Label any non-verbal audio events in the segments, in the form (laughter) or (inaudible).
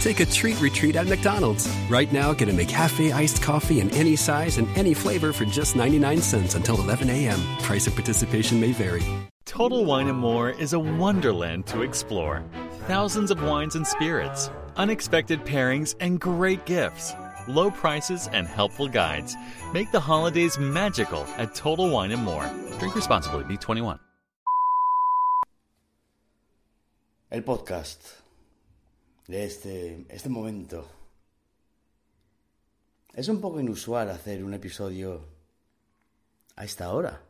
Take a treat retreat at McDonald's. Right now, get a McCafe iced coffee in any size and any flavor for just 99 cents until 11 a.m. Price of participation may vary. Total Wine and More is a wonderland to explore. Thousands of wines and spirits, unexpected pairings, and great gifts. Low prices and helpful guides make the holidays magical at Total Wine and More. Drink responsibly, B21. El podcast de este, este momento. Es un poco inusual hacer un episodio a esta hora.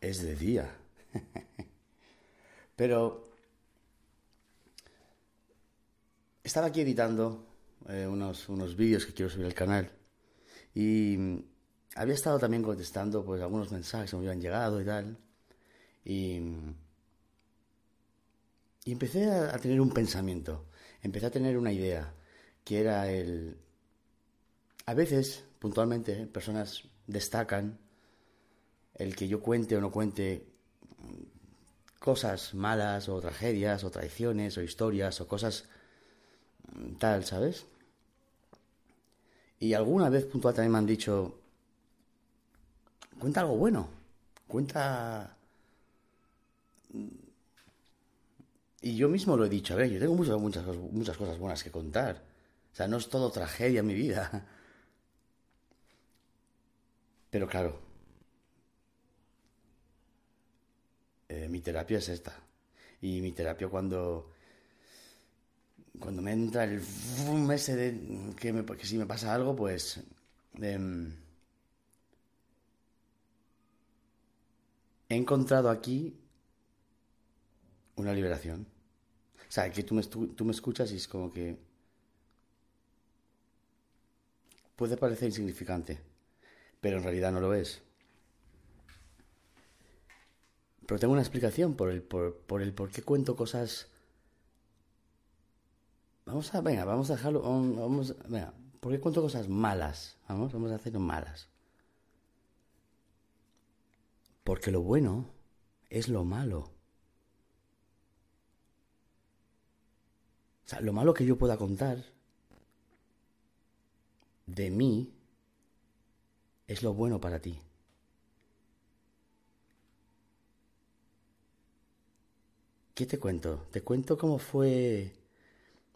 Es de día. (laughs) Pero estaba aquí editando eh, unos, unos vídeos que quiero subir al canal y mm, había estado también contestando pues algunos mensajes que me habían llegado y tal. Y, y empecé a, tener un pensamiento, empecé a tener una idea, que era el... A veces, puntualmente, personas destacan el que yo cuente o no cuente cosas malas o tragedias o traiciones o historias o cosas mm, tal, ¿sabes? Y alguna vez puntual también me han dicho, cuenta algo bueno, cuenta... Y yo mismo lo he dicho, a ver, yo tengo muchas, muchas, muchas cosas buenas que contar. O sea, no es todo tragedia en mi vida. (laughs) Pero claro, eh, mi terapia es esta. Y mi terapia cuando cuando me entra el boom de que, me, que si me pasa algo, pues em, he encontrado aquí una liberación. O sea, que tú me, tú me escuchas y es como que puede parecer insignificante, pero en realidad no lo es. Pero tengo una explicación por el por, por el por qué cuento cosas. Vamos a, venga, vamos a dejarlo. Vamos- venga, ¿por qué cuento cosas malas? Vamos, vamos a hacerlo malas. Porque lo bueno es lo malo. O sea, lo malo que yo pueda contar de mí es lo bueno para ti. ¿Qué te cuento? Te cuento cómo fue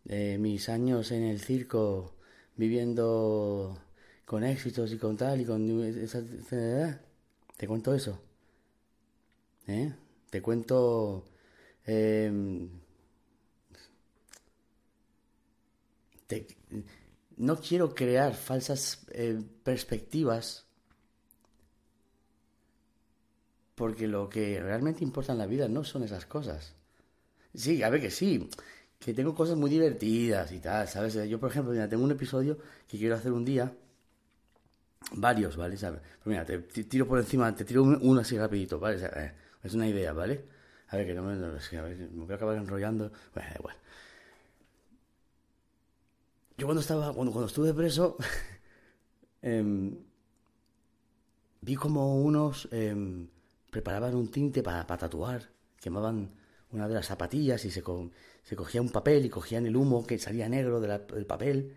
eh, mis años en el circo viviendo con éxitos y con tal y con esa, te cuento eso. ¿Eh? Te cuento em, te- no quiero crear falsas eh, perspectivas Porque lo que realmente importa en la vida no son esas cosas. Sí, a ver que sí, que tengo cosas muy divertidas y tal, ¿sabes? Yo, por ejemplo, mira, tengo un episodio que quiero hacer un día, varios, ¿vale? Pero mira, te tiro por encima, te tiro uno así rapidito, ¿vale? Eh, es una idea, ¿vale? A ver, que no me, a ver, me voy a acabar enrollando. Bueno, da igual. Yo cuando estaba, cuando, cuando estuve preso, (laughs) eh, vi como unos eh, preparaban un tinte para, para, tatuar, quemaban una de las zapatillas y se, co se, cogía un papel y cogían el humo que salía negro del papel,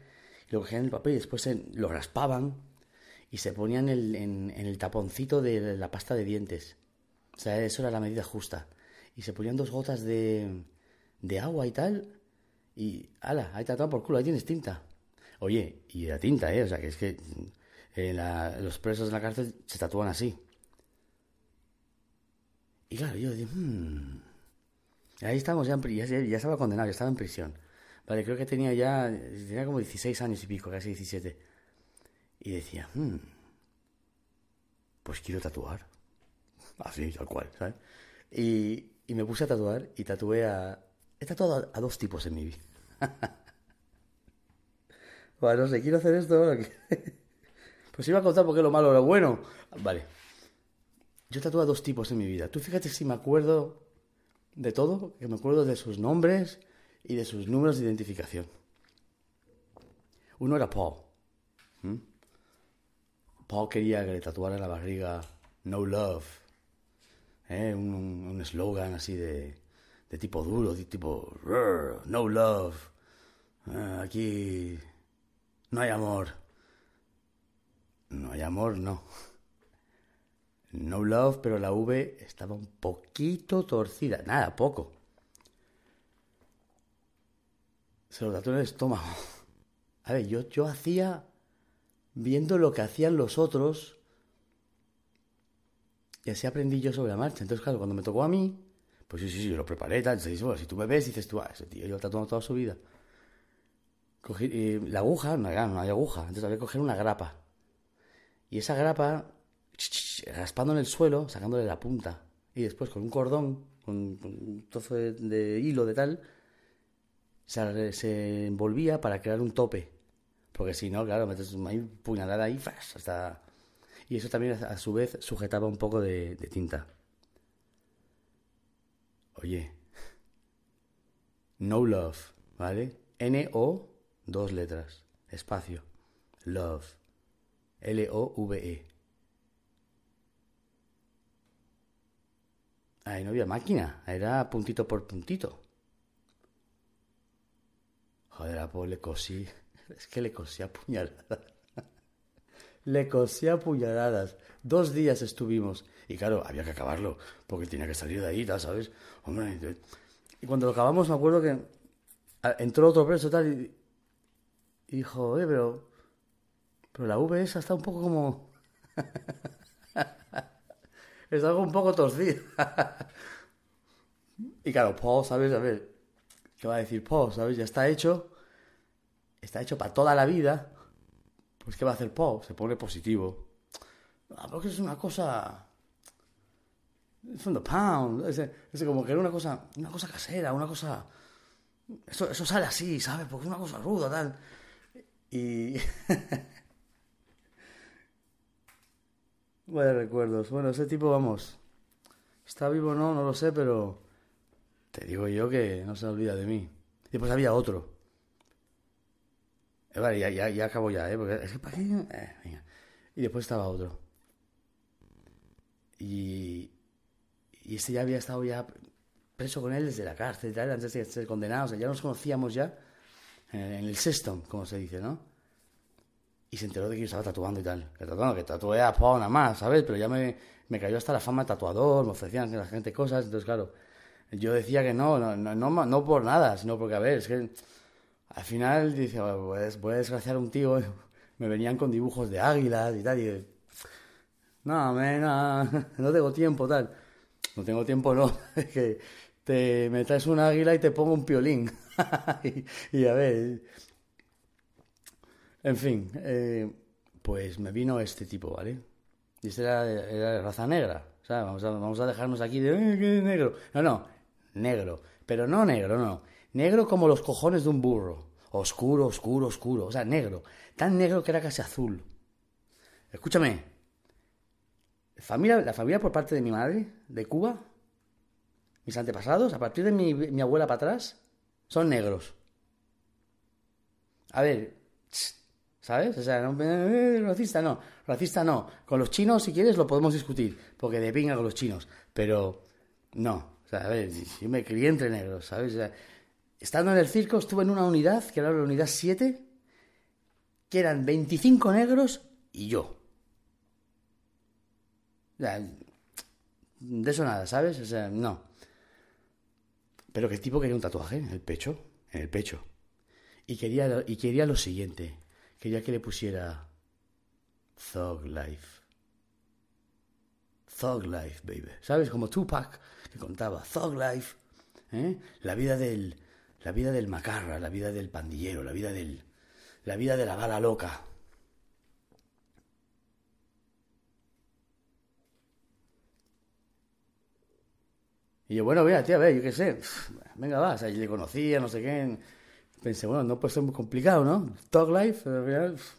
y lo cogían el papel y después se, lo raspaban y se ponían el, en, en, el taponcito de la pasta de dientes. O sea, eso era la medida justa. Y se ponían dos gotas de, de agua y tal, y ala, ahí te por culo, ahí tienes tinta. Oye, y la tinta, ¿eh? O sea, que es que eh, los presos en la cárcel se tatúan así. Y claro, yo dije, mmm. Ahí estamos, ya, ya, ya, estaba condenado, ya estaba en prisión. Vale, creo que tenía ya, tenía como 16 años y pico, casi 17. Y decía, mmm, pues quiero tatuar. Así, tal cual, ¿sabes? Y, y me puse a tatuar y tatué a... He tatuado a, dos tipos en mi vida. (laughs) bueno, no sé, quiero hacer esto ahora. (laughs) Pues iba a contar porque lo malo o lo bueno. Vale. Yo he tatuado a dos tipos en mi vida. Tú fíjate si me acuerdo de todo, que me acuerdo de sus nombres y de sus números de identificación. Uno era Paul. ¿Mm? Paul quería que le tatuara en la barriga No Love. ¿Eh? Un eslogan así de, de, tipo duro, de tipo No Love. Eh, aquí no hay amor. No hay amor, no. No love, pero la V estaba un poquito torcida. Nada, poco. Se lo trató en el estómago. A ver, yo, yo hacía, viendo lo que hacían los otros, y así aprendí yo sobre la marcha. Entonces, claro, cuando me tocó a mí, pues sí, sí, sí, yo lo preparé, tal. Entonces, bueno, si tú me ves, dices tú, ah, ese tío yo tatuado toda su vida. Cogí, y la aguja, no, no hay aguja, entonces había que coger una grapa. Y esa grapa, raspando en el suelo, sacándole la punta. Y después con un cordón, con, un trozo de, hilo de tal, se, envolvía para crear un tope. Porque si no, claro, metes una puñalada ahí, hasta... Y eso también a su vez sujetaba un poco de tinta. Oye, no love, ¿vale? N-O, dos letras, espacio, love. L-O-V-E. Ahí no había máquina, era puntito por puntito. Joder, a le cosí. (laughs) Es que le cosí a puñaladas. (laughs) le cosí a puñaladas. Dos días estuvimos. Y claro, había que acabarlo, porque tenía que salir de ahí, ¿sabes? Hombre, y cuando lo acabamos me acuerdo que entró otro preso tal y, dijo, eh, pero pero la V esa está un poco como... (laughs) está algo un poco torcida. (laughs) y claro, Paul, ¿sabes? A ver, ¿qué va a decir Paul? ¿Sabes? Ya está hecho. Está hecho para toda la vida. Pues ¿qué va a hacer Paul? Se pone positivo. Ah, porque es una cosa... From the pound. Es, es, como que era una cosa, una cosa casera, una cosa... Eso, eso sale así, ¿sabes? Porque es una cosa ruda, tal. Y... (laughs) Vaya recuerdos. Bueno, ese tipo, vamos. ¿Está vivo o no? No lo sé, pero. Te digo yo que no se olvida de mí. Y después había otro. Eh, vale, ya, ya, ya, acabo ya, ¿eh? Porque es que para. Eh, venga. Y después estaba otro. Y. Y este ya había estado ya preso con él desde la cárcel, tal, antes de ser condenado. O sea, ya nos conocíamos ya en el sexto, como se dice, ¿no? y se enteró de que yo estaba tatuando y tal. Que tatuando, que tatué a nada más, ¿sabes? Pero ya me, me cayó hasta la fama de tatuador, me ofrecían la gente cosas, entonces claro, yo decía que no, no, no, no, por nada, sino porque, a ver, es que al final dice, pues voy a desgraciar a un tío, (laughs) me venían con dibujos de águilas y tal, y no, no, (laughs) no tengo tiempo, tal. No tengo tiempo, no, (laughs) que te me traes un águila y te pongo un piolín. (laughs) y, a ver, en fin, eh, pues me vino este tipo, ¿vale? Y este era, era raza negra. O sea, vamos a, dejarnos aquí de "Eh, negro. No, no, negro. Pero no negro, no. Negro como los cojones de un burro. Oscuro, oscuro, oscuro. O sea, negro. Tan negro que era casi azul. Escúchame. La familia por parte de mi madre, de Cuba, mis antepasados, a partir de mi, mi abuela para atrás, son negros. A ver, ¿sabes? O sea, no, eh, racista no, racista no. Con los chinos, si quieres, lo podemos discutir, porque de pinga con los chinos, pero no. O sea, a ver, yo me crié entre negros, ¿sabes? O sea, estando en el circo, estuve en una unidad, que era la unidad 7, que eran 25 negros y yo. De eso nada, ¿sabes? O sea, no. Pero que el tipo quería un tatuaje en el pecho, en el pecho. Y quería, y quería lo siguiente. Quería que le pusiera Thug Life. Thug Life, baby. ¿Sabes? Como Tupac que contaba Thug Life. ¿eh? La vida del la vida del macarra, la vida del pandillero, la vida del la vida de la bala loca. Y yo, bueno, vea, a ver, yo qué sé. Venga, va, o sea, yo le conocía, no sé qué. Pensé, bueno, no puede ser muy complicado, ¿no? Talk Life,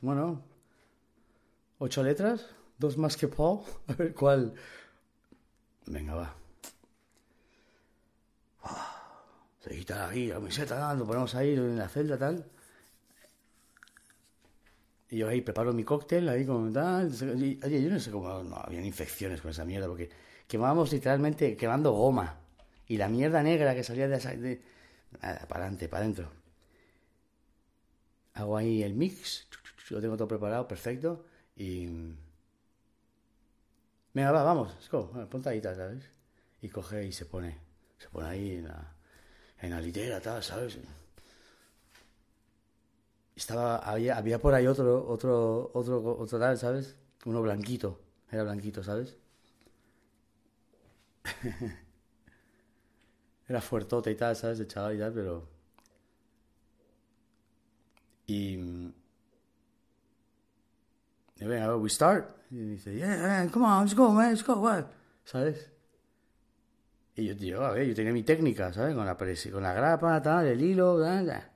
bueno, ocho letras, dos más que Paul, (laughs) a ver cuál. Venga, va. Se quita la camiseta, lo ponemos ahí en la celda, tal. Y yo ahí preparo mi cóctel, ahí con tal. y- Oye, yo no sé cómo no habían infecciones con esa mierda, porque quemábamos literalmente quemando goma. Y la mierda negra que salía de esa. Para adelante, para adentro. Hago ahí el mix, lo tengo todo preparado, perfecto. Y. Venga, va, vamos, go. Ponte ahí, tal, ¿sabes? Y coge y se pone. Se pone ahí en la, en la litera, tal, ¿sabes? Estaba, había, había por ahí otro, otro, otro, otro tal, ¿sabes? Uno blanquito, era blanquito, ¿sabes? (laughs) Era fuertote y tal, ¿sabes? De chaval y tal, pero... Y... y venga, we start. Y dice, yeah, man, come on, let's go, man, let's go, what? ¿Sabes? Y yo, tío, a ver, yo tenía mi técnica, ¿sabes? Con la, con la grapa, tal, el hilo, tal, tal.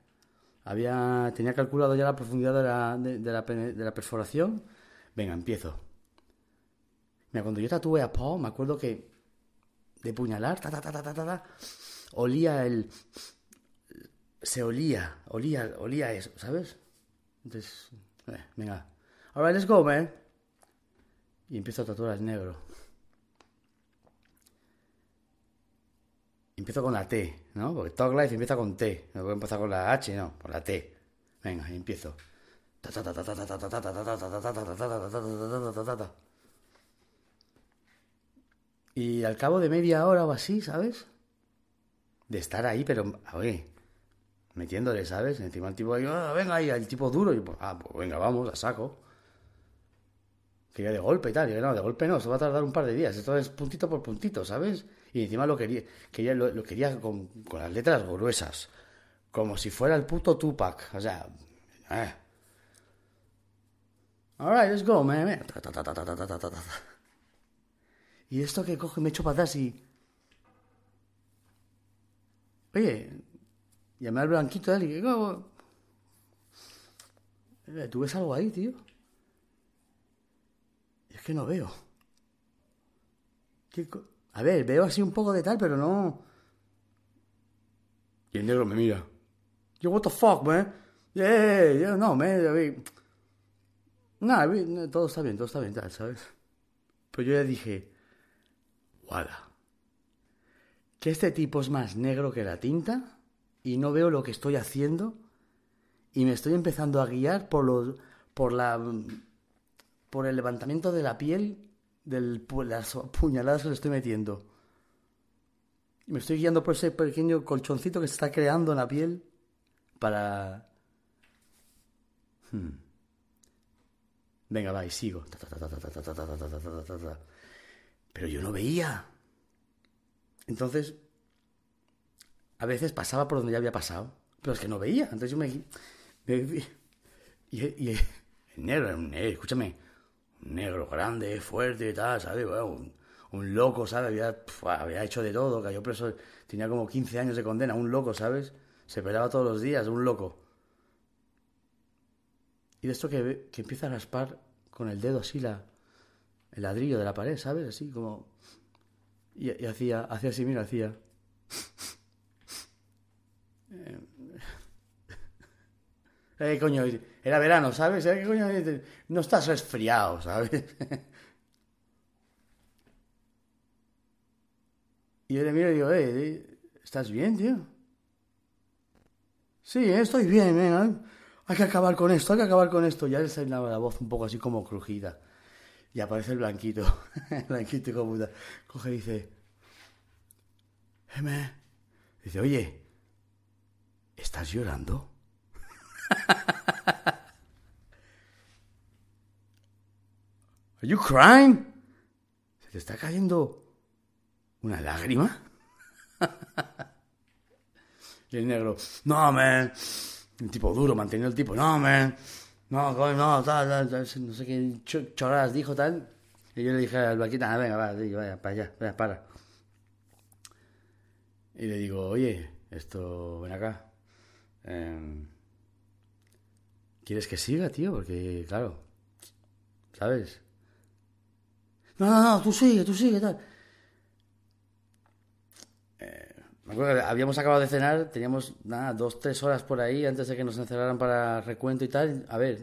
Había, tenía calculado ya la profundidad de la, de, de la, de la perforación. Venga, empiezo. Mira, cuando yo tatué a Paul, me acuerdo que de puñalar, ta, ta, ta, ta, ta, ta, olía el... Se olía, olía, olía eso, ¿sabes? Entonces, eh, venga. Alright, let's go, man. Y empiezo a tatuar al negro. Empiezo con la T, ¿no? Porque Talk Life empieza con T. No puedo empezar con la H, no, con la T. Venga, empiezo. Y al cabo de media hora o así, ¿sabes? De estar ahí, pero, a metiéndole, ¿sabes? Encima el tipo ahí, "Ah, venga ahí, el tipo duro. Y pues, ah, pues venga, vamos, la saco. Quería de golpe y tal. Y yo, no, de golpe no, esto va a tardar un par de días. Esto es puntito por puntito, ¿sabes? Y encima lo quería, quería, lo, lo quería con, con las letras gruesas. Como si fuera el puto Tupac. O sea, eh. Alright, let's go, man. man. Ta, ta, ta, ta, ta, ta, ta. Y esto que coge, me echo para atrás y. Oye, llamé al blanquito él y. "Oh, eh, ¿Tú ves algo ahí, tío? Es que no veo. ¿Qué co- A ver, veo así un poco de tal, pero no. Y el negro me mira. Yo, what the fuck, man? Yeah, yeah, no, man. Nada, todo está bien, todo está bien, tal, ¿sabes? Pero yo ya dije, wala. Que este tipo es más negro que la tinta y no veo lo que estoy haciendo y me estoy empezando a guiar por los, por la, por el levantamiento de la piel de las puñaladas que le estoy metiendo. Me estoy guiando por ese pequeño colchoncito que se está creando en la piel para... Hmm. Venga, va, y sigo. Pero yo no veía. Entonces, a veces pasaba por donde ya había pasado, pero es que no veía. Entonces yo me... me- y, y- el negro, era un negro, escúchame, Un negro grande, fuerte y tal, ¿sabes? un, un, loco, ¿sabes? Había, había hecho de todo, cayó preso, tenía como 15 años de condena, un loco, ¿sabes? Se pelaba todos los días, un loco. Y de esto que, que empieza a raspar con el dedo así la, el ladrillo de la pared, ¿sabes? Así como... Y, hacía, hacía así, mira, hacía... Eh, (laughs) eh, coño, era verano, ¿sabes? Eh, coño? No estás resfriado, ¿sabes? (laughs) y yo le miro y digo, eh, ¿estás bien, tío? Sí, estoy bien, venga. Hay que acabar con esto, hay que acabar con esto. Ya le sale la voz un poco así como crujida. Y aparece el blanquito, (laughs) el blanquito como puta. Coge y dice, Eme. Dice, oye, ¿estás llorando? (laughs) Are you crying? ¿Se te está cayendo una lágrima? (laughs) y el negro, no, man. Un tipo duro, manteniendo el tipo, no, man no, no, tal, tal, no sé qué chorradas dijo, tal. Y yo le dije al vaquita, ah, venga, va, vaya, para allá, venga, para. Y le digo, oye, esto, ven acá. Em, ¿Quieres que siga, tío? Porque, claro, ¿sabes? No, no, no, tú sigue, tú sigue, tal. Me acuerdo habíamos acabado de cenar, teníamos nada, dos, tres horas por ahí antes de que nos encerraran para recuento y tal. A ver.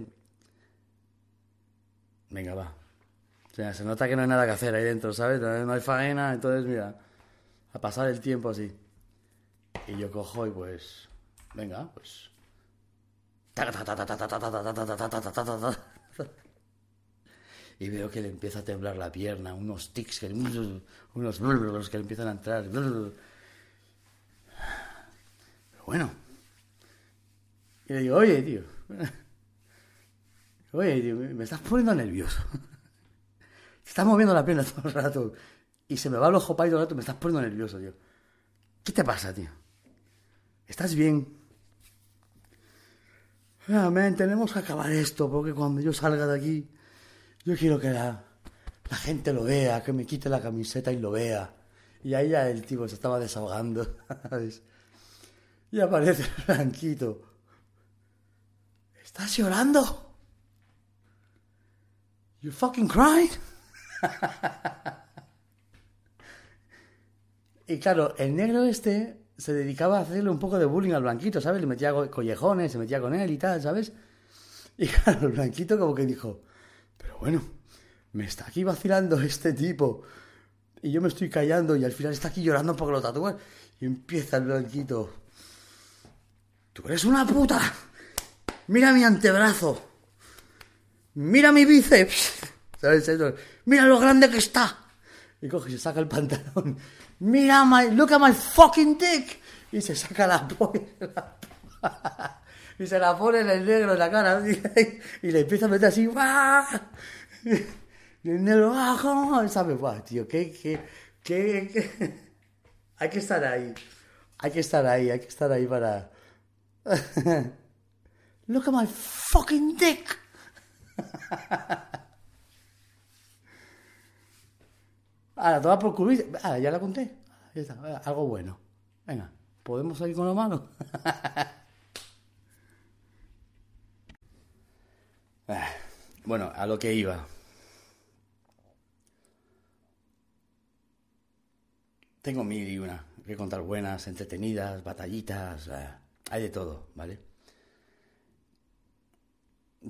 Venga, va. O sea, se nota que no hay nada que hacer ahí dentro, ¿sabes? No hay faena, entonces mira, a pasar el tiempo así. Y yo cojo y pues. Venga, pues. Y veo que le empieza a temblar la pierna, unos tics, que, unos que le empiezan a entrar bueno. Y le digo, oye, tío. (laughs) Oye, tío, me estás poniendo nervioso. (laughs) Te estás moviendo la pierna todo el rato. Y se me va el ojo para todo el rato. Me estás poniendo nervioso, tío. ¿Qué te pasa, tío? ¿Estás bien? Amén, tenemos que acabar esto, porque cuando yo salga de aquí, yo quiero que la, la gente lo vea, que me quite la camiseta y lo vea. Y ahí ya el tipo se estaba desahogando, (laughs) ¿sabes? Y aparece el blanquito. ¿Estás llorando? You fucking crying? (laughs) y claro, el negro este se dedicaba a hacerle un poco de bullying al blanquito, ¿sabes? Le metía collejones, se metía con él y tal, ¿sabes? Y claro, el blanquito como que dijo, pero bueno, me está aquí vacilando este tipo y yo me estoy callando y al final está aquí llorando porque lo tatúan. Y empieza el blanquito, Tú eres una puta. Mira mi antebrazo. Mira mi bíceps. (laughs) ¿Sabes eso? Mira lo grande que está. Y coge y se saca el pantalón. Mira my, look at my fucking dick. Y se saca la polla. (laughs) Y se la pone en el negro en la cara. Y le empieza a meter así. Y el negro. ¿Sabes? tío, ¿qué, qué, qué, qué? Hay que estar ahí. Hay que estar ahí, hay que estar ahí para, (laughs) Look at my fucking dick. (laughs) Ahora, toda por cubrir. Ah, ya la conté. Ya está. Algo bueno. Venga, ¿podemos salir con lo malo? (laughs) Ah, bueno, a lo que iba. Tengo mil y una que contar buenas, entretenidas, batallitas. Ah, hay de todo, ¿vale?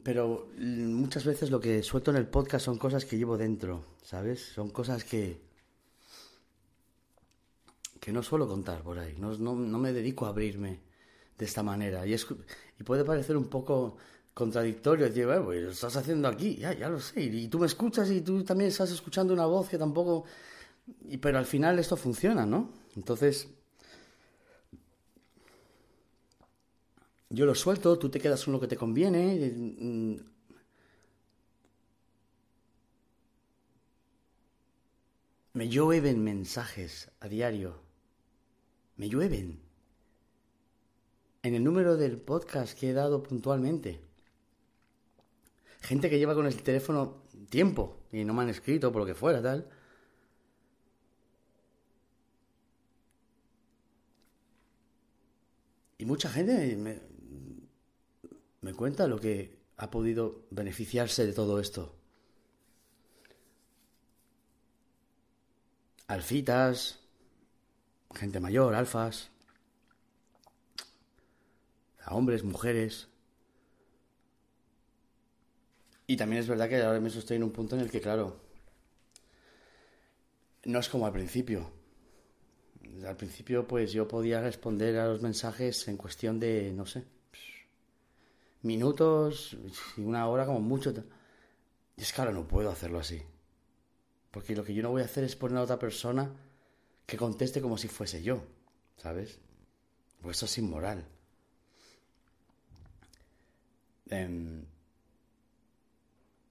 Pero muchas veces lo que suelto en el podcast son cosas que llevo dentro, ¿sabes? Son cosas que que no suelo contar por ahí. No, no, me dedico a abrirme de esta manera. Y, es, y puede parecer un poco contradictorio. Decir, bueno, pues lo estás haciendo aquí, ya, ya lo sé. Y tú me escuchas y tú también estás escuchando una voz que tampoco... Y, pero al final esto funciona, ¿no? Entonces, Yo lo suelto, tú te quedas con lo que te conviene. Eh, mm. Me llueven mensajes a diario. Me llueven. En el número del podcast que he dado puntualmente. gente que lleva con el teléfono tiempo y no me han escrito por lo que fuera, tal. Y mucha gente me, me cuenta lo que ha podido beneficiarse de todo esto. Alfitas, gente mayor, alfas, a hombres, mujeres. Y también es verdad que ahora mismo estoy en un punto en el que, claro, no es como al principio. Al principio, pues yo podía responder a los mensajes en cuestión de, no sé, minutos, una hora como mucho. Y es que ahora no puedo hacerlo así. Porque lo que yo no voy a hacer es poner a otra persona que conteste como si fuese yo, ¿sabes? Pues eso es inmoral. Em,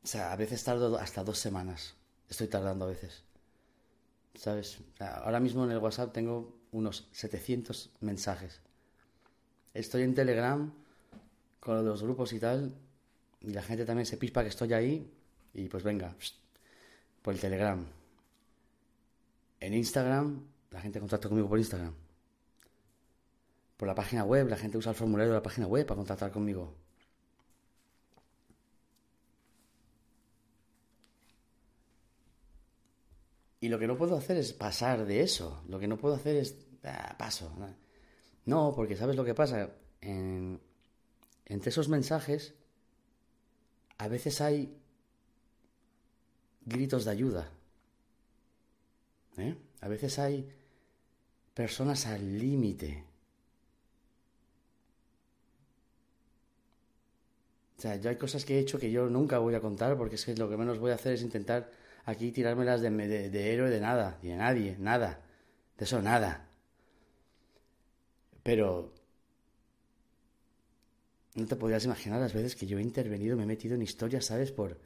o sea, a veces tardo hasta dos semanas. Estoy tardando a veces. ¿Sabes? Ahora mismo en el WhatsApp tengo unos 700 mensajes. Estoy en Telegram con los grupos y tal. Y la gente también se pispa que estoy ahí. Y pues venga, por el Telegram. En Instagram, la gente contacta conmigo por Instagram. Por la página web, la gente usa el formulario de la página web para contactar conmigo. Y lo que no puedo hacer es pasar de eso. Lo que no puedo hacer es ah, paso. No, porque ¿sabes lo que pasa? Entre esos mensajes a veces hay gritos de ayuda. ¿Eh? A veces hay personas al límite. O sea, yo hay cosas que he hecho que yo nunca voy a contar porque es que lo que menos voy a hacer es intentar aquí tirármelas de, de, de héroe de nada, y de nadie, nada. De eso nada. Pero no te podrías imaginar las veces que yo he intervenido, me he metido en historias, ¿sabes? Por...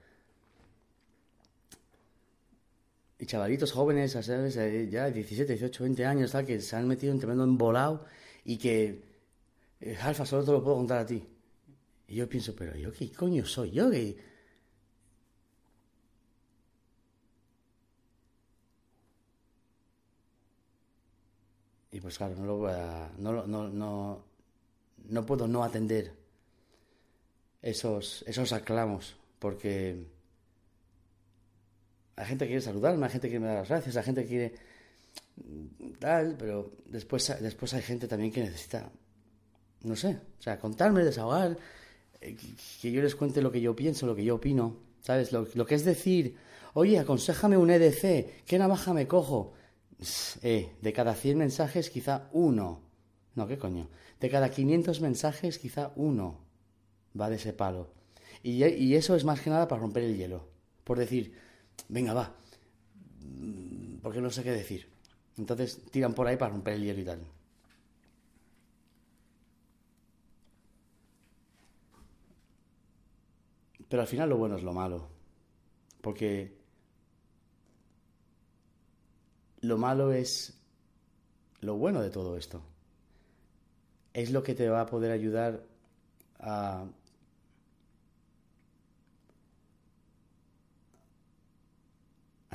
Y chavalitos jóvenes, ¿sabes? Eh, ya 17, 18, 20 años, tal, que se han metido en tremendo embolado y que... Eh, Alfa, solo te lo puedo contar a ti. Y yo pienso, pero yo qué coño soy yo que Y pues claro, no lo voy a, no, no, no, no puedo no atender esos, esos aclamos, porque la gente quiere saludarme, la gente quiere me dar las gracias, la gente quiere tal, pero después, después hay gente también que necesita, no sé, o sea, contarme, desahogar, eh, que yo les cuente lo que yo pienso, lo que yo opino, ¿sabes? Lo, que es decir, oye, aconsejame un EDC, ¿qué navaja me cojo? Eh, de cada 100 mensajes, quizá uno. No, ¿qué coño? De cada 500 mensajes, quizá uno va de ese palo. Y, eso es más que nada para romper el hielo. Por decir, venga, va. Mm, porque no sé qué decir. Entonces tiran por ahí para romper el hielo y tal. Pero al final lo bueno es lo malo. Porque lo malo es lo bueno de todo esto. Es lo que te va a poder ayudar a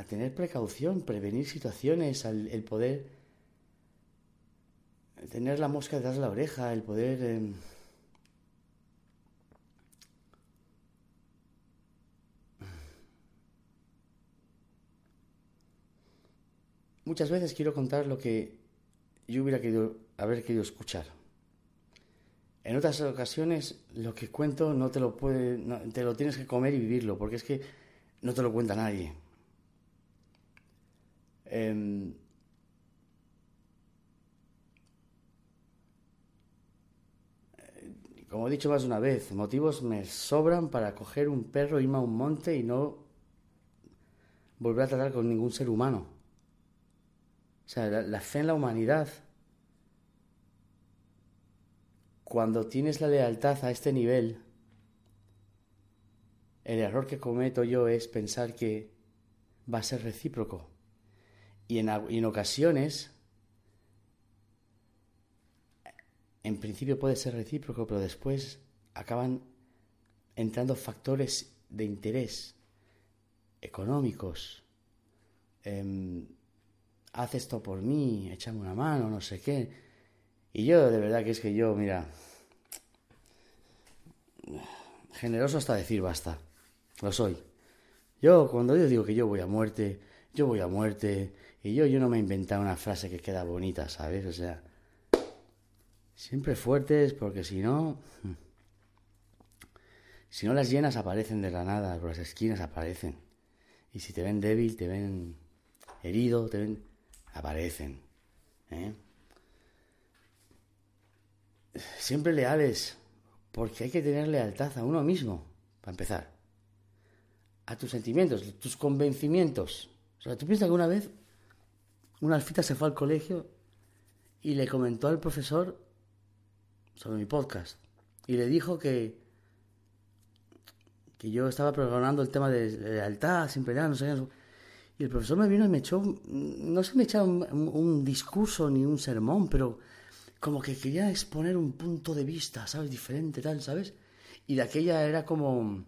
a tener precaución, prevenir situaciones, el poder tener la mosca detrás de la oreja, el poder em, muchas veces quiero contar lo que yo hubiera querido haber querido escuchar. En otras ocasiones lo que cuento no te lo puede, te lo tienes que comer y vivirlo, porque es que no te lo cuenta nadie. Como he dicho más de una vez, motivos me sobran para coger un perro, irme a un monte y no volver a tratar con ningún ser humano. O sea, la, fe en la humanidad. Cuando tienes la lealtad a este nivel, el error que cometo yo es pensar que va a ser recíproco. Y en, en, ocasiones, en principio puede ser recíproco, pero después acaban entrando factores de interés económicos, em, haz esto por mí, échame una mano, no sé qué. Y yo, de verdad que es que yo, mira, generoso hasta decir basta, lo soy. Yo, cuando yo digo que yo voy a muerte, yo voy a muerte, y yo, yo no me he inventado una frase que queda bonita, ¿sabes? O sea, siempre fuertes, porque si no, hmm, si no las llenas aparecen de la nada, las esquinas aparecen. Y si te ven débil, te ven herido, te ven aparecen. ¿eh? Siempre leales, porque hay que tener lealtad a uno mismo, para empezar. A tus sentimientos, tus convencimientos. O sea, tú piensas que una vez una alfita se fue al colegio y le comentó al profesor sobre mi podcast. Y le dijo que, que yo estaba programando el tema de lealtad, siempre no sé qué. Y el profesor me vino y me echó, no sé, me echó un, discurso ni un sermón, pero como que quería exponer un punto de vista, ¿sabes? Diferente, tal, ¿sabes? Y de aquella era como...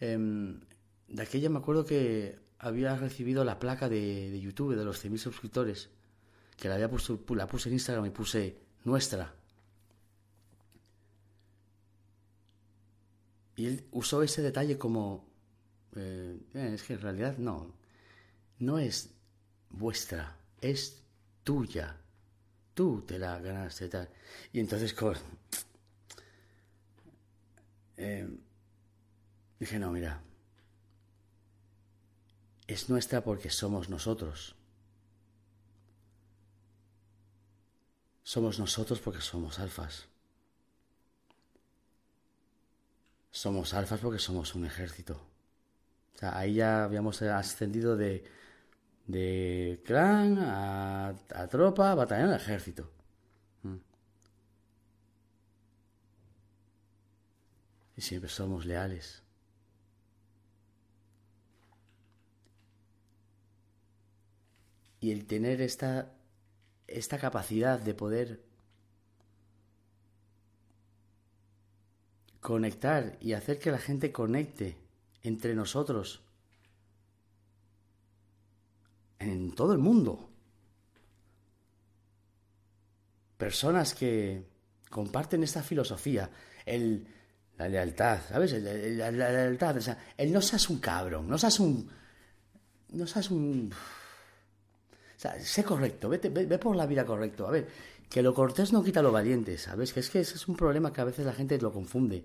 Em, de aquella me acuerdo que había recibido la placa de, YouTube de los 100.000 suscriptores, que la, había puesto, la puse en Instagram y puse nuestra. Y él usó ese detalle como... Eh, eh, es que en realidad no, no es vuestra, es tuya. Tú te la ganaste tal. Y entonces eh, dije, no, mira, es nuestra porque somos nosotros. Somos nosotros porque somos alfas. Somos alfas porque somos un ejército. O sea, ahí ya habíamos ascendido de de clan a, tropa, a batallón, a ejército. Mm. Y siempre somos leales. Y el tener esta, esta capacidad de poder conectar y hacer que la gente conecte entre nosotros en todo el mundo. Personas que comparten esta filosofía, el, la lealtad, ¿sabes? la, lealtad, o sea, el no seas un cabrón, no seas un... No seas un... O sea, sé correcto, ve, ve, por la vida correcto. A ver, que lo cortés no quita lo valiente, ¿sabes? Que es que ese es un problema que a veces la gente lo confunde.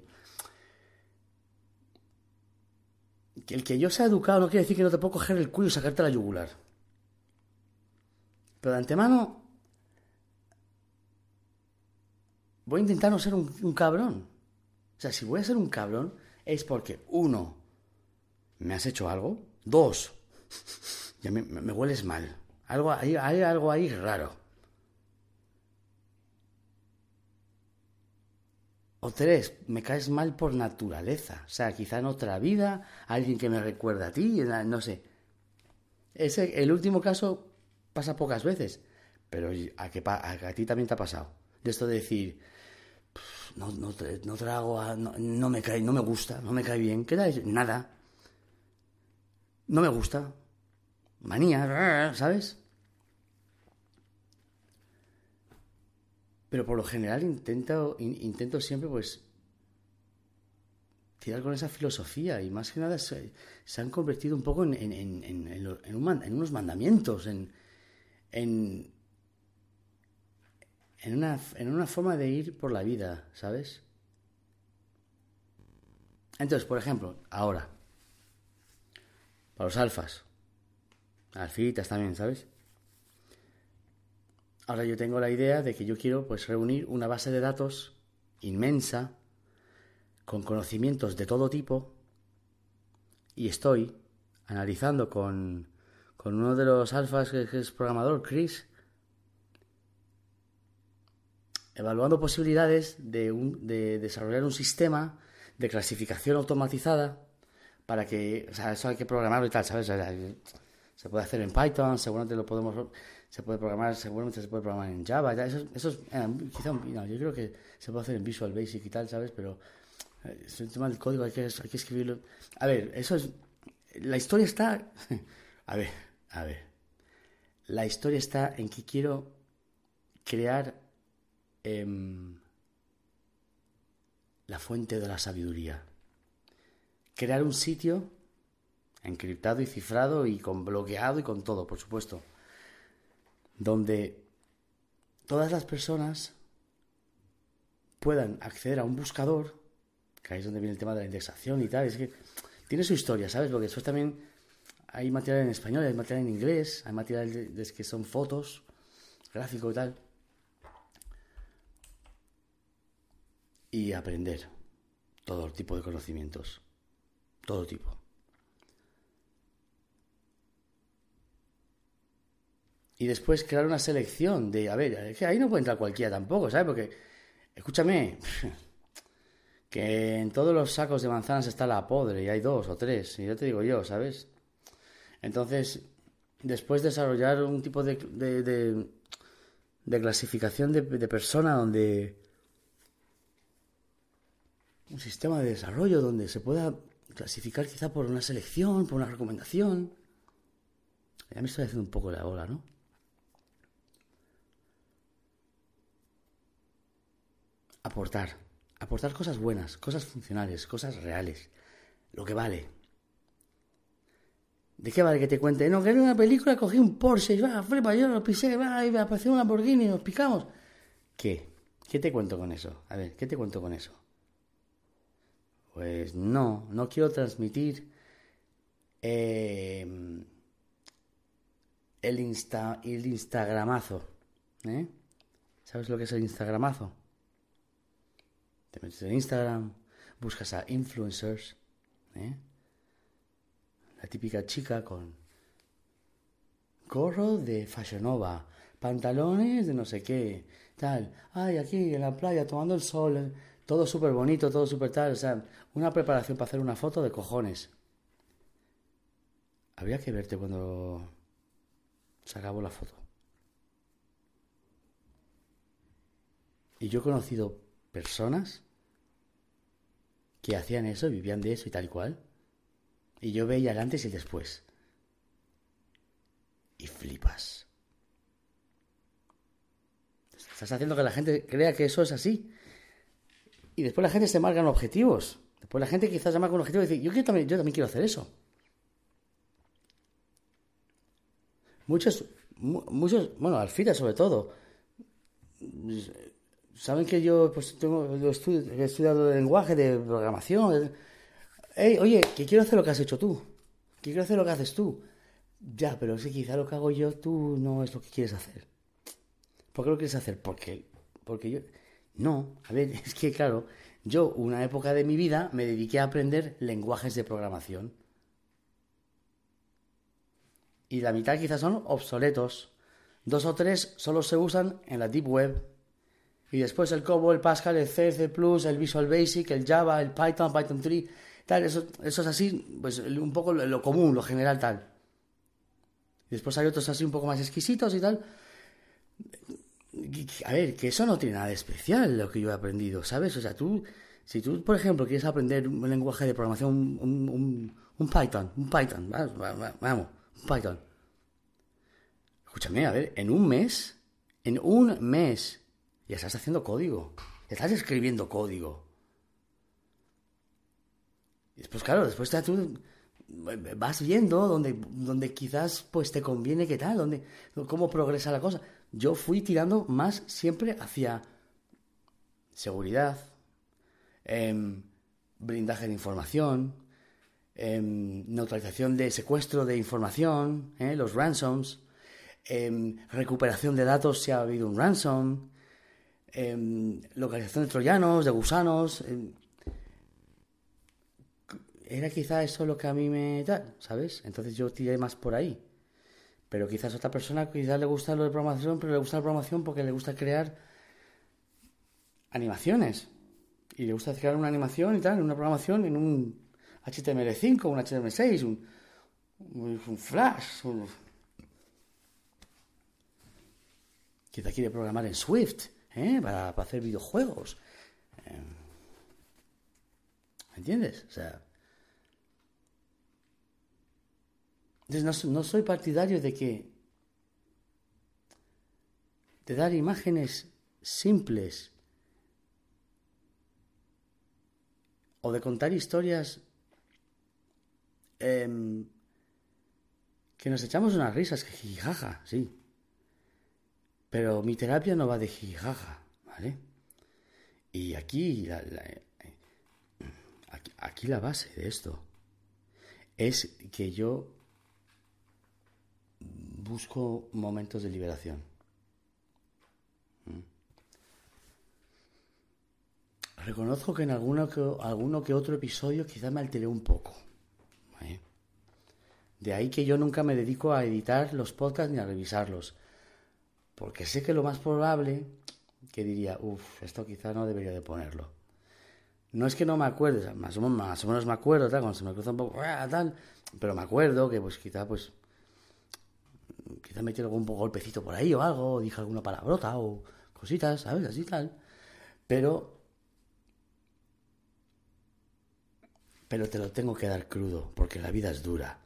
Que el que yo sea educado no quiere decir que no te puedo coger el cuello y sacarte la yugular. Pero de antemano voy a intentar no ser un, cabrón. O sea, si voy a ser un cabrón es porque, uno, me has hecho algo. Dos, (laughs) ya me, hueles mal. Algo, hay, hay algo ahí raro. O tres, me caes mal por naturaleza. O sea, quizá en otra vida, alguien que me recuerda a ti, no sé. Ese, el último caso pasa pocas veces, pero a, que, a, ti también te ha pasado. De esto de decir, no, no, no trago, no, me cae, no me gusta, no me cae bien, ¿qué da? Nada. No me gusta. Manía, ¿sabes? Pero por lo general intento, intento siempre pues tirar con esa filosofía y más que nada se, han convertido un poco en, en, en, en unos mandamientos, en, en, en, una, en una forma de ir por la vida, ¿sabes? Entonces, por ejemplo, ahora, para los alfas, alfitas también, ¿sabes? Ahora yo tengo la idea de que yo quiero pues reunir una base de datos inmensa con conocimientos de todo tipo y estoy analizando con con uno de los alfas que, es programador, Chris, evaluando posibilidades de, desarrollar un sistema de clasificación automatizada para que, o sea, eso hay que programarlo y tal, ¿sabes? Se puede hacer en Python, seguramente lo podemos, se puede programar, seguramente se puede programar en Java, eso, eso es, eh, quizá, no, yo creo que se puede hacer en Visual Basic y tal, ¿sabes? Pero el tema del código hay que, hay que escribirlo. A ver, eso es. La historia está. (laughs) A ver, a ver. La historia está en que quiero crear em, la fuente de la sabiduría. Crear un sitio encriptado y cifrado y con bloqueado y con todo, por supuesto, donde todas las personas puedan acceder a un buscador, que ahí es donde viene el tema de la indexación y tal, es que tiene su historia, ¿sabes? Porque después también hay material en español, hay material en inglés, hay material de, que son fotos, gráfico y tal. Y aprender todo tipo de conocimientos, todo tipo. Y después crear una selección de, a ver, es que ahí no puede entrar cualquiera tampoco, ¿sabes? Porque, escúchame, (laughs) que en todos los sacos de manzanas está la podre y hay dos o tres, y yo te digo yo, ¿sabes? Entonces, después desarrollar un tipo de, de, de, clasificación de, persona donde un sistema de desarrollo donde se pueda clasificar quizá por una selección, por una recomendación. Ya me estoy haciendo un poco la ola, ¿no? Aportar. Aportar cosas buenas, cosas funcionales, cosas reales. Lo que vale. ¿De qué vale que te cuente? No, que en una película cogí un Porsche y va, flipa, yo lo pisé, va, y me apareció un Lamborghini y nos picamos. ¿Qué? ¿Qué te cuento con eso? A ver, ¿qué te cuento con eso? Pues no, no quiero transmitir eh, el, insta, el Instagramazo. ¿eh? ¿Sabes lo que es el Instagramazo? Te metes en Instagram, buscas a influencers, ¿eh? la típica chica con gorro de Fashion Nova, pantalones de no sé qué, tal, ay, aquí en la playa tomando el sol, todo súper bonito, todo súper tal, o sea, una preparación para hacer una foto de cojones. Habría que verte cuando se acabó la foto. Y yo he conocido personas que hacían eso, vivían de eso y tal cual. Y yo veía el antes y el después. Y flipas. Estás haciendo que la gente crea que eso es así. Y después la gente se marcan objetivos. Después la gente quizás se marca un objetivo y dice, yo, también, yo también quiero hacer eso. Muchos, muchos, bueno, Alfira sobre todo, saben que yo pues tengo he estudiado lenguaje de programación oye que quiero hacer lo que has hecho tú que quiero hacer lo que haces tú ya pero si quizá lo que hago yo tú no es lo que quieres hacer. ¿por qué lo quieres hacer? porque porque yo no a ver (laughs) es que claro yo una época de mi vida me dediqué a aprender lenguajes de programación. Y la mitad quizás son obsoletos. Dos o tres solo se usan en la deep web y después el COBOL, el Pascal, el C, C+, el Visual Basic, el Java, el Python, Python 3, tal, eso, eso es así, pues un poco lo, común, lo general tal. Y después hay otros así un poco más exquisitos y tal. A ver, que eso no tiene nada especial lo que yo he aprendido, ¿sabes? O sea, tú, si tú, por ejemplo, quieres aprender un lenguaje de programación, un, un, un Python, un Python, vamos, un Python. Escúchame, a ver, en un mes, en un mes, ya estás haciendo código. Estás escribiendo código. Y después, claro, después tú vas viendo donde, donde quizás pues te conviene qué tal, donde, cómo progresa la cosa. Yo fui tirando más siempre hacia seguridad, em, blindaje de información, em, neutralización de secuestro de información, ¿eh? los ransoms, em, recuperación de datos si ha habido un ransom, Em, localización de troyanos, de gusanos. Em, era quizá eso lo que a mí me da, ¿sabes? Entonces yo tiré más por ahí. Pero quizás otra persona quizás le gusta lo de programación, pero le gusta la programación porque le gusta crear animaciones. Y le gusta crear una animación y tal, una programación en un HTML5, un HTML6, un, un Flash. Un... Quizá quiere programar en Swift ¿eh? para, hacer videojuegos. Eh, ¿Me entiendes? O sea... Entonces no, no soy partidario de que... de dar imágenes simples o de contar historias em, que nos echamos unas risas, que jijaja, sí. Pero mi terapia no va de jijaja, ¿vale? Y aquí la, aquí, aquí la base de esto es que yo busco momentos de liberación. Reconozco que en alguno que, alguno que otro episodio quizá me alteré un poco. De ahí que yo nunca me dedico a editar los podcasts ni a revisarlos. Porque sé que lo más probable que diría, uff, esto quizá no debería de ponerlo. No es que no me acuerde, más, o menos, me acuerdo, tal, cuando se me cruza un poco, tal, pero me acuerdo que pues quizá pues quizá metí algún golpecito por ahí o algo, o dije alguna palabrota o cositas, ¿sabes? Así tal. Pero pero te lo tengo que dar crudo, porque la vida es dura.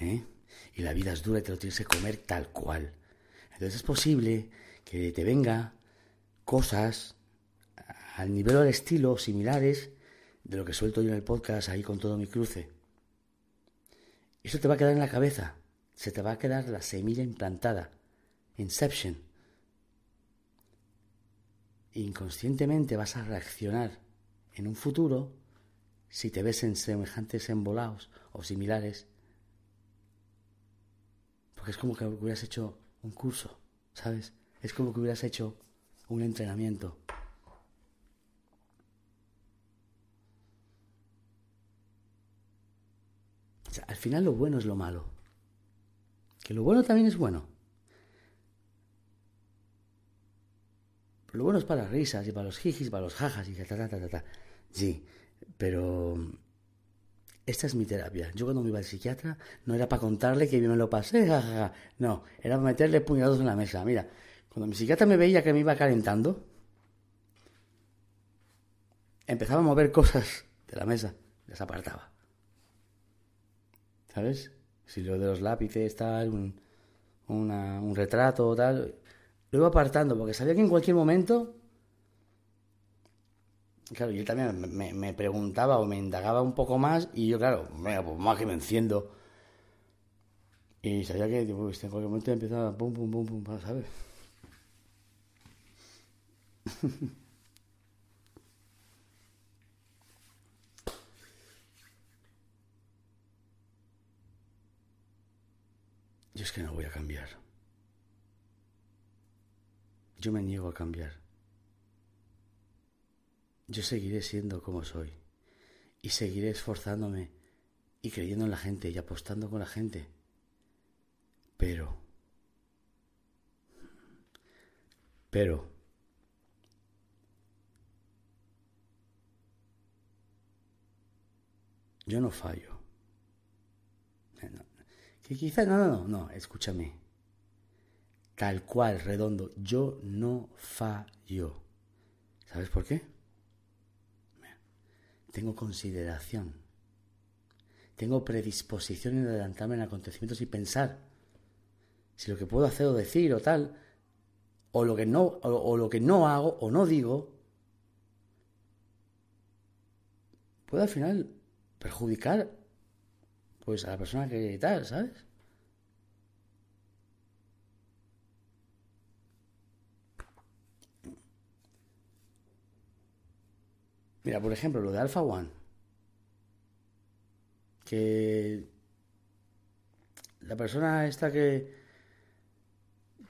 ¿eh? Y la vida es dura y te lo tienes que comer tal cual. Entonces es posible que te venga cosas al nivel o al estilo similares de lo que suelto yo en el podcast ahí con todo mi cruce. Eso te va a quedar en la cabeza. Se te va a quedar la semilla implantada. Inception. Inconscientemente vas a reaccionar en un futuro si te ves en semejantes embolados o similares, porque es como que hubieras hecho un curso, ¿sabes? Es como que hubieras hecho un entrenamiento. al final lo bueno es lo malo. Que lo bueno también es bueno. Lo bueno es para las risas y para los jijis, para los jajas y ta ta ta ta ta. Sí, pero esta es mi terapia. Yo cuando me iba al psiquiatra no era para contarle que yo me lo pasé, (laughs) no, era para meterle puñados en la mesa. Mira, cuando mi psiquiatra me veía que me iba calentando, empezaba a mover cosas de la mesa, las apartaba. ¿Sabes? Si lo de los lápices, tal, un, un retrato, tal, lo iba apartando porque sabía que en cualquier momento Claro, yo también me, preguntaba o me indagaba un poco más y yo, claro, venga, pues más que me enciendo. Y sabía que pues, en cualquier momento empezaba pum, pum, pum, pum, ¿sabes? (laughs) Yo es que no voy a cambiar. Yo me niego a cambiar yo seguiré siendo como soy y seguiré esforzándome y creyendo en la gente y apostando con la gente. Pero, pero, yo no fallo. Que quizá, no, no, no, no, escúchame. Tal cual, redondo, yo no fallo. ¿Sabes por qué? Tengo consideración, tengo predisposición en adelantarme en acontecimientos y pensar si lo que puedo hacer o decir o tal, o lo que no, o, lo que no hago o no digo, puede al final perjudicar pues a la persona que tal, ¿sabes? Mira, por ejemplo, lo de Alpha One. Que la persona esta que,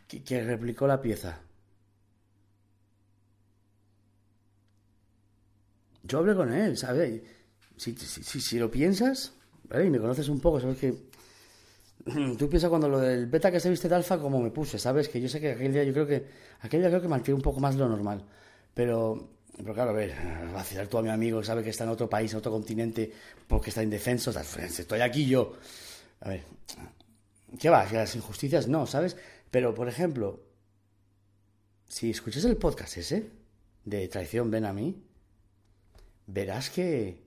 que, replicó la pieza. Yo hablé con él, ¿sabes? Si, si, lo piensas, ¿vale? Y me conoces un poco, sabes que tú piensas cuando lo del beta que se viste de alfa como me puse, ¿sabes? Que yo sé que aquel día yo creo que aquel día creo que mantiene un poco más lo normal, pero pero claro, a ver, vacilar tú a mi amigo, sabe que está en otro país, en otro continente, porque está indefenso, estoy aquí yo. A ver, ¿qué va? Las injusticias no, ¿sabes? Pero, por ejemplo, si escuchas el podcast ese, de Traición Ven a mí, verás que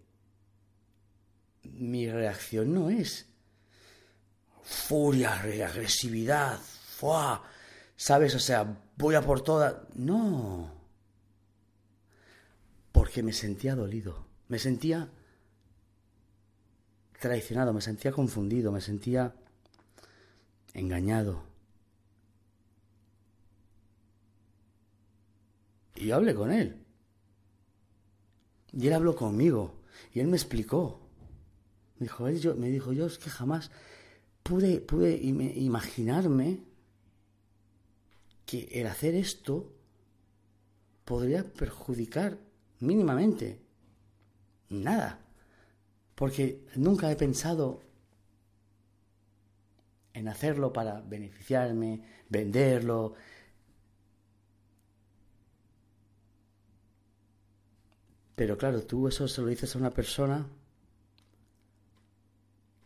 mi reacción no es furia, agresividad, ¡fua! ¿sabes? O sea, voy a por toda... No. Porque me sentía dolido, me sentía traicionado, me sentía confundido, me sentía engañado. Y yo hablé con él. Y él habló conmigo. Y él me explicó. Me dijo, yo, me dijo, yo es que jamás pude, pude imaginarme que el hacer esto podría perjudicar mínimamente nada. Porque nunca he pensado en hacerlo para beneficiarme, venderlo. Pero claro, tú eso se lo dices a una persona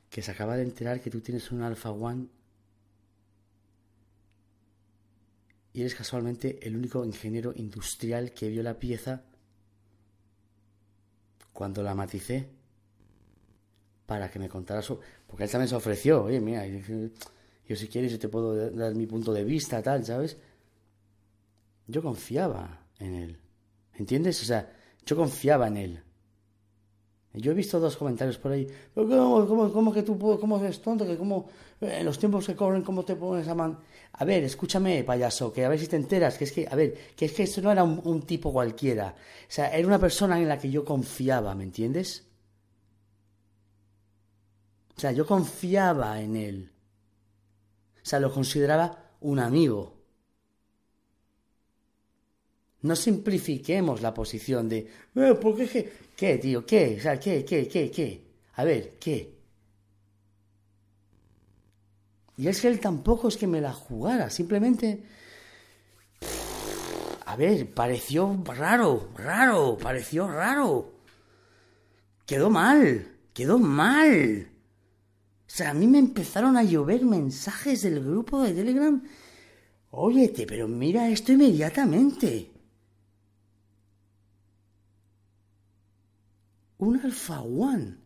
que se acaba de enterar que tú tienes un Alpha One y eres casualmente el único ingeniero industrial que vio la pieza cuando la maticé para que me contara su... Porque él también se ofreció, oye, mira, yo si quieres yo te puedo dar mi punto de vista, tal, ¿sabes? Yo confiaba en él, ¿entiendes? O sea, yo confiaba en él. Yo he visto dos comentarios por ahí. ¿Cómo, cómo, que tú cómo eres tonto? Que cómo en los tiempos que corren, cómo te pones a man. A ver, escúchame, payaso, que a ver si te enteras. Que es que, a ver, que es que esto no era un, tipo cualquiera. O sea, era una persona en la que yo confiaba, ¿me entiendes? O sea, yo confiaba en él. O sea, lo consideraba un amigo. No simplifiquemos la posición de, eh, ¿por qué? ¿Qué, tío? ¿Qué? O sea, ¿qué, qué, qué, qué? A ver, ¿qué? Y es que él tampoco es que me la jugara, simplemente... A ver, pareció raro, raro, pareció raro. Quedó mal, quedó mal. O sea, a mí me empezaron a llover mensajes del grupo de Telegram. Óyete, pero mira esto inmediatamente. Un One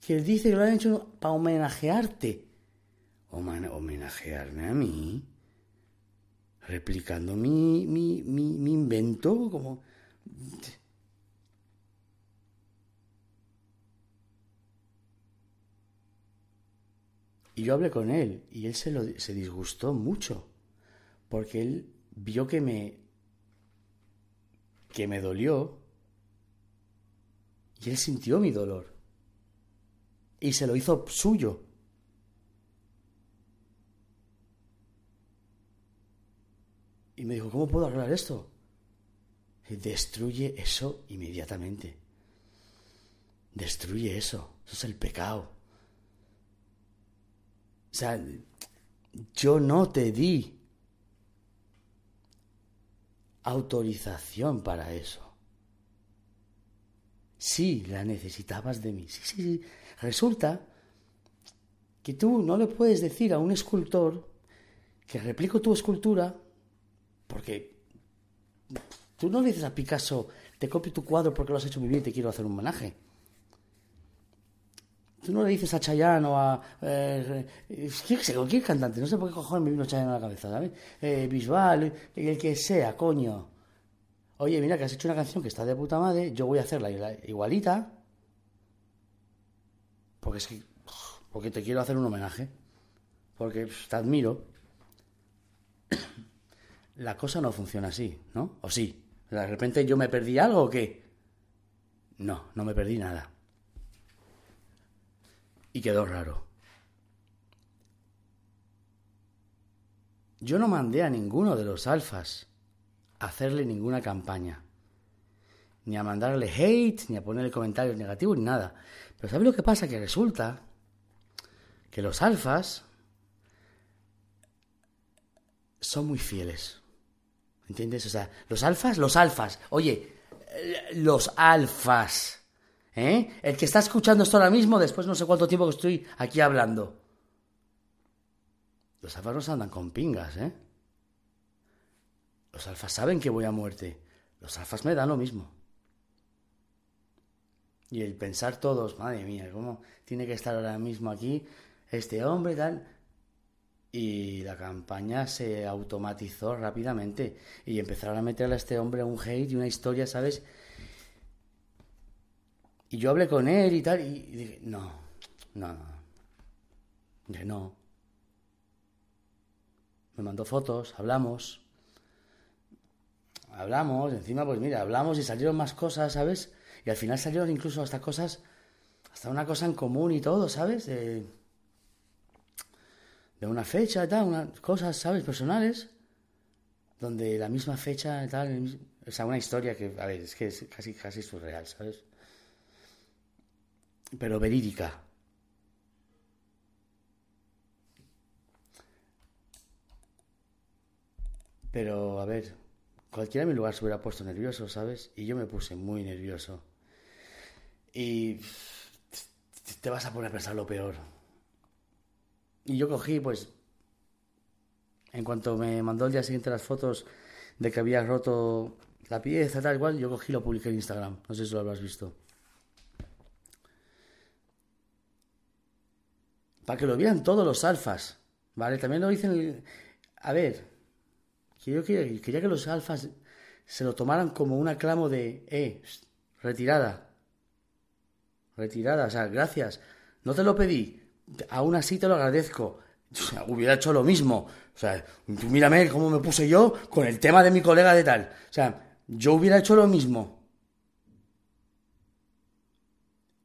que dice que lo han hecho para homenajearte. homenajearme a mí, replicando mi, mi, mi, mi invento como... Y yo hablé con él y él se, lo, se disgustó mucho porque él vio que me que me dolió y él sintió mi dolor. Y se lo hizo suyo. Y me dijo, ¿cómo puedo arreglar esto? destruye eso inmediatamente. Destruye eso. Eso es el pecado. O sea, yo no te di autorización para eso. Sí, la necesitabas de mí. Sí, sí, sí. Resulta que tú no le puedes decir a un escultor que replico tu escultura porque tú no le dices a Picasso, te copio tu cuadro porque lo has hecho muy bien y te quiero hacer un homenaje. Tú no le dices a Chayanne o a... Eh, ¿qué sé, cualquier cantante, no sé por qué me vino Chayanne a la cabeza, ¿sabes? Eh, Bisbal, el que sea, coño oye, mira que has hecho una canción que está de puta madre, yo voy a hacerla igualita, porque es que, porque te quiero hacer un homenaje, porque te admiro. (coughs) La cosa no funciona así, ¿no? ¿O sí? ¿De repente yo me perdí algo o qué? No, no me perdí nada. Y quedó raro. Yo no mandé a ninguno de los alfas hacerle ninguna campaña. Ni a mandarle hate, ni a ponerle comentarios negativos, ni nada. Pero ¿sabes lo que pasa? Que resulta que los alfas son muy fieles. ¿Entiendes? O sea, los alfas, los alfas. Oye, los alfas. ¿Eh? El que está escuchando esto ahora mismo, después no sé cuánto tiempo que estoy aquí hablando. Los alfas no se andan con pingas, ¿eh? Los alfas saben que voy a muerte. Los alfas me dan lo mismo. Y el pensar todos, madre mía, ¿cómo tiene que estar ahora mismo aquí este hombre tal? Y la campaña se automatizó rápidamente y empezaron a meterle a este hombre un hate y una historia, ¿sabes? Y yo hablé con él y tal y dije, no, no, no. Dije, no. Me mandó fotos, hablamos. Hablamos, encima pues mira, hablamos y salieron más cosas, ¿sabes? Y al final salieron incluso hasta cosas, hasta una cosa en común y todo, ¿sabes? De, de una fecha y tal, unas cosas, ¿sabes? Personales, donde la misma fecha y tal, o sea, una historia que, a ver, es que es casi, casi surreal, ¿sabes? Pero verídica. Pero, a ver, cualquiera en mi lugar se hubiera puesto nervioso, ¿sabes? Y yo me puse muy nervioso. Y te vas a poner a pensar lo peor. Y yo cogí, pues, en cuanto me mandó el día siguiente las fotos de que había roto la pieza, tal cual, yo cogí y lo publiqué en Instagram. No sé si lo habrás visto. Para que lo vieran todos los alfas, ¿vale? También lo dicen... A ver, quería, que los alfas se lo tomaran como un aclamo de, eh, retirada, retirada, o sea, gracias, no te lo pedí, aún así te lo agradezco. hubiera hecho lo mismo. O sea, tú mírame cómo me puse yo con el tema de mi colega de tal. O sea, yo hubiera hecho lo mismo.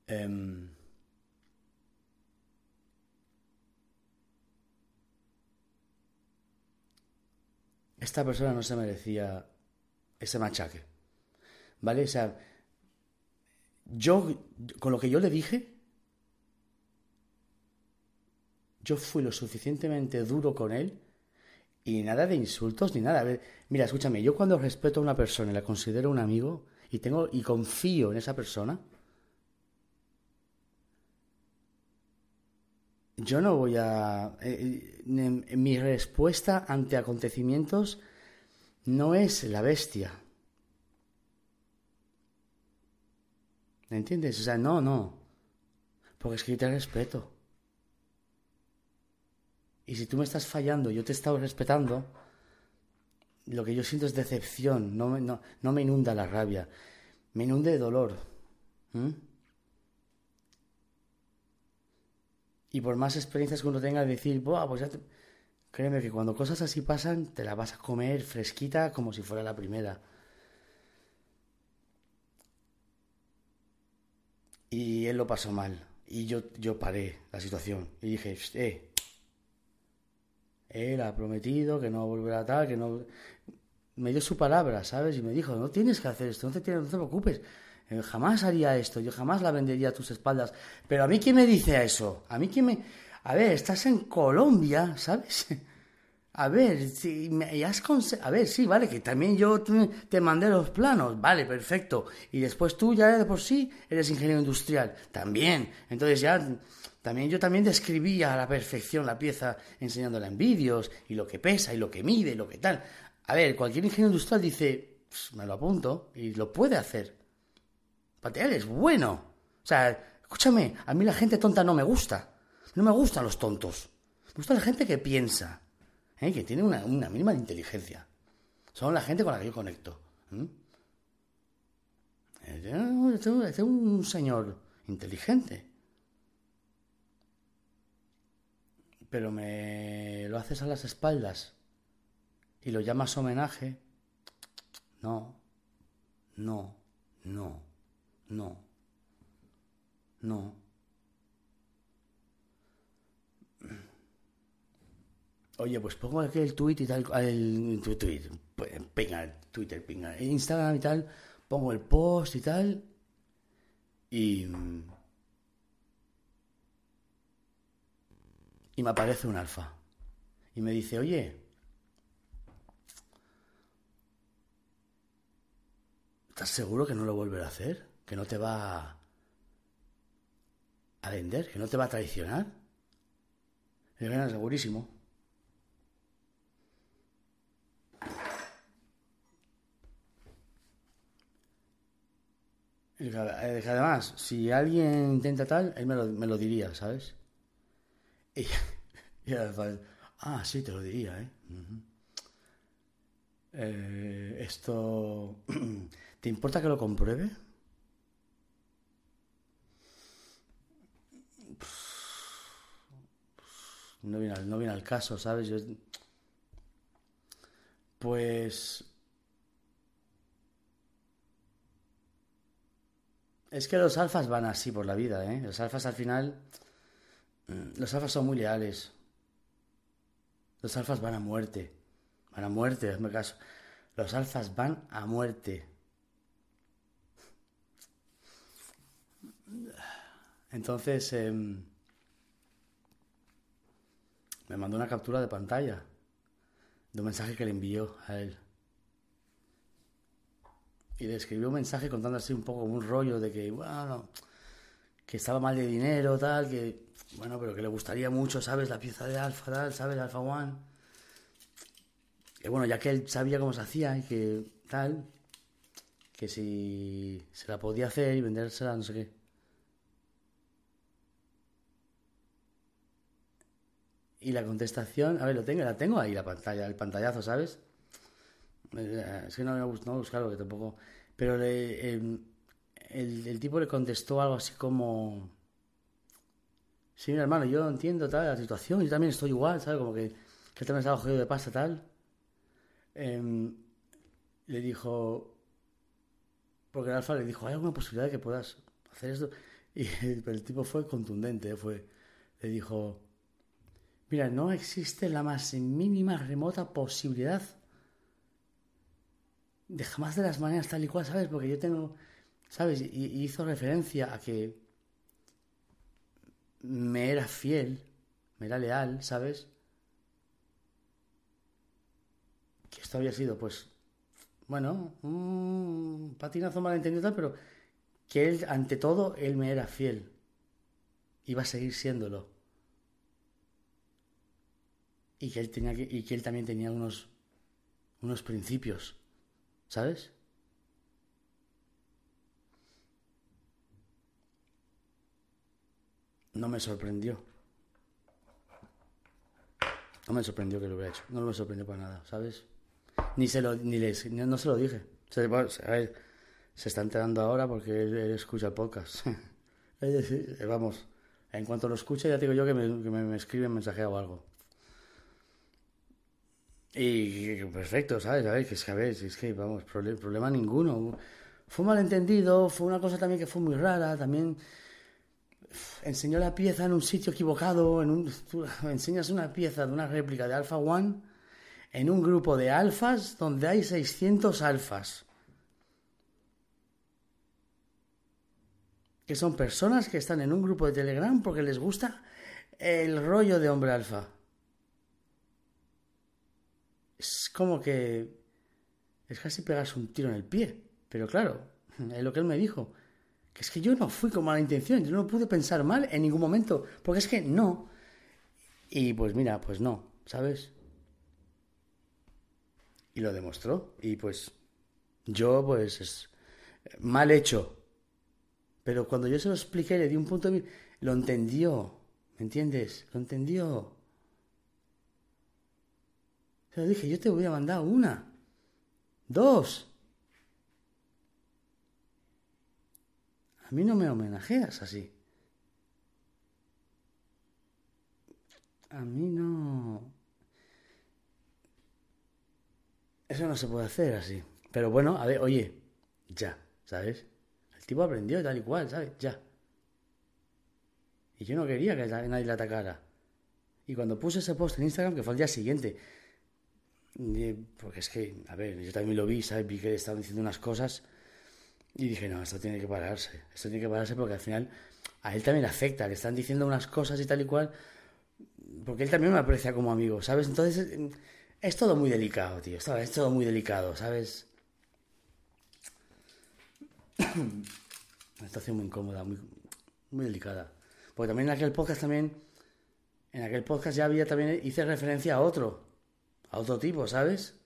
Em, esta persona no se merecía ese machaque. ¿Vale? O sea, yo, con lo que yo le dije, yo fui lo suficientemente duro con él y nada de insultos ni nada. A ver, mira, escúchame, yo cuando respeto a una persona y la considero un amigo y tengo y confío en esa persona, yo no voy a... Eh, eh, mi respuesta ante acontecimientos no es la bestia. ¿Me entiendes? O sea, no, no. Porque es que yo te respeto. Y si tú me estás fallando, yo te he estado respetando, lo que yo siento es decepción, no me, no, me inunda la rabia, me inunda de dolor. Y por más experiencias que uno tenga de decir, Buah, pues ya créeme que cuando cosas así pasan, te la vas a comer fresquita como si fuera la primera. Y él lo pasó mal. Y yo, yo paré la situación. Y dije, eh, él ha prometido que no volverá a tal, que no... Me dio su palabra, ¿sabes? Y me dijo, no tienes que hacer esto, no te, no te preocupes. Eh, jamás haría esto, yo jamás la vendería a tus espaldas. Pero a mí quién me dice eso? A mí quién me... A ver, estás en Colombia, ¿sabes? (laughs) A ver, si me has a ver, sí, vale, que también yo te mandé los planos, vale, perfecto. Y después tú ya de por sí eres ingeniero industrial, también. Entonces ya también yo también describía a la perfección la pieza enseñándola en vídeos y lo que pesa y lo que mide y lo que tal. A ver, cualquier ingeniero industrial dice, me lo apunto y lo puede hacer. Patear es bueno. O sea, escúchame, a mí la gente tonta no me gusta. No me gustan los tontos. Me gusta la gente que piensa, ¿eh? que tiene una, mínima de inteligencia. Son la gente con la que yo conecto. Es un señor inteligente. pero me lo haces a las espaldas y lo llamas homenaje, no, no, no, no, no. Oye, pues pongo aquí el tweet y tal, el, tweet, pues, pinga, Twitter, pinga, Instagram y tal, pongo el post y tal, y y me aparece un alfa. Y me dice, oye, ¿estás seguro que no lo volverá a hacer? ¿Que no te va a vender? ¿Que no te va a traicionar? Yo, bueno, segurísimo. Eh, además, si alguien intenta tal, él me lo, me lo diría, ¿sabes? (laughs) Y, y ah, sí, te lo diría, ¿eh? eh esto, (clears throat) ¿te importa que lo compruebe? No viene, al, no viene al caso, ¿sabes? Yo, pues Es que los alfas van así por la vida, ¿eh? Los alfas al final... Mm, los alfas son muy leales. Los alfas van a muerte. Van a muerte, hazme caso. Los alfas van a muerte. Entonces, em, me mandó una captura de pantalla de un mensaje que le envió a él y le escribió un mensaje contando así un poco un rollo de que, bueno, que estaba mal de dinero, tal, que, bueno, pero que le gustaría mucho, ¿sabes? La pieza de Alfa, tal, ¿sabes? Alfa One. Que bueno, ya que él sabía cómo se hacía y que tal, que si se la podía hacer y vendérsela, no sé qué. Y la contestación, a ver, lo tengo, la tengo ahí, la pantalla, el pantallazo, ¿sabes? Es que no me gusta no buscarlo, que tampoco. Pero el, el, tipo le contestó algo así como. Sí, mi hermano, yo entiendo tal, la situación, yo también estoy igual, ¿sabes? Como que, que también estaba jodido de pasta, tal. Em, le dijo. Porque el alfa le dijo, ¿hay alguna posibilidad de que puedas hacer esto? (laughs) Y el, tipo fue contundente, fue. Le dijo. Mira, no existe la más mínima remota posibilidad de jamás de las maneras tal y cual, ¿sabes? Porque yo tengo, ¿sabes? Y, hizo referencia a que me era fiel, me era leal, ¿sabes? Que esto había sido, pues, bueno, un patinazo malentendido tal, pero que él, ante todo, él me era fiel. Iba a seguir siéndolo. Y que él tenía y que él también tenía unos, unos principios ¿Sabes? No me sorprendió. No me sorprendió que lo hubiera hecho. No me sorprendió para nada, ¿sabes? Ni se lo, ni les, no se lo dije. Se, está enterando ahora porque él, escucha el podcast. (laughs) Vamos, en cuanto lo escuche ya digo yo que me, que me, escribe mensaje o algo. Y perfecto, ¿sabes? A ver, que es que, vamos, problema ninguno. Fue un malentendido, fue una cosa también que fue muy rara, también enseñó la pieza en un sitio equivocado, en un, enseñas una pieza de una réplica de Alpha One en un grupo de alfas donde hay 600 alfas. Que son personas que están en un grupo de Telegram porque les gusta el rollo de hombre alfa es como que es casi pegarse un tiro en el pie. Pero claro, es lo que él me dijo. Que es que yo no fui con mala intención, yo no pude pensar mal en ningún momento, porque es que no. Y pues mira, pues no, ¿sabes? Y lo demostró. Y pues yo, pues, es mal hecho. Pero cuando yo se lo expliqué, le di un punto de vista, lo entendió, ¿me entiendes? Lo entendió. Pero dije, yo te voy a mandar una, dos. A mí no me homenajeas así. A mí no... Eso no se puede hacer así. Pero bueno, a ver, oye, ya, ¿sabes? El tipo aprendió tal y cual, ¿sabes? Ya. Y yo no quería que nadie le atacara. Y cuando puse ese post en Instagram, que fue el día siguiente, porque es que, a ver, yo también lo vi, ¿sabes? Vi que estaban diciendo unas cosas y dije, no, esto tiene que pararse. Esto tiene que pararse porque al final a él también le afecta. Le están diciendo unas cosas y tal y cual. Porque él también me aprecia como amigo, ¿sabes? Entonces es, todo muy delicado, tío. Es todo muy delicado, ¿sabes? (coughs) Una situación muy incómoda, muy, muy delicada. Porque también en aquel podcast también, en aquel podcast ya había también, hice referencia a otro, a otro tipo, ¿sabes?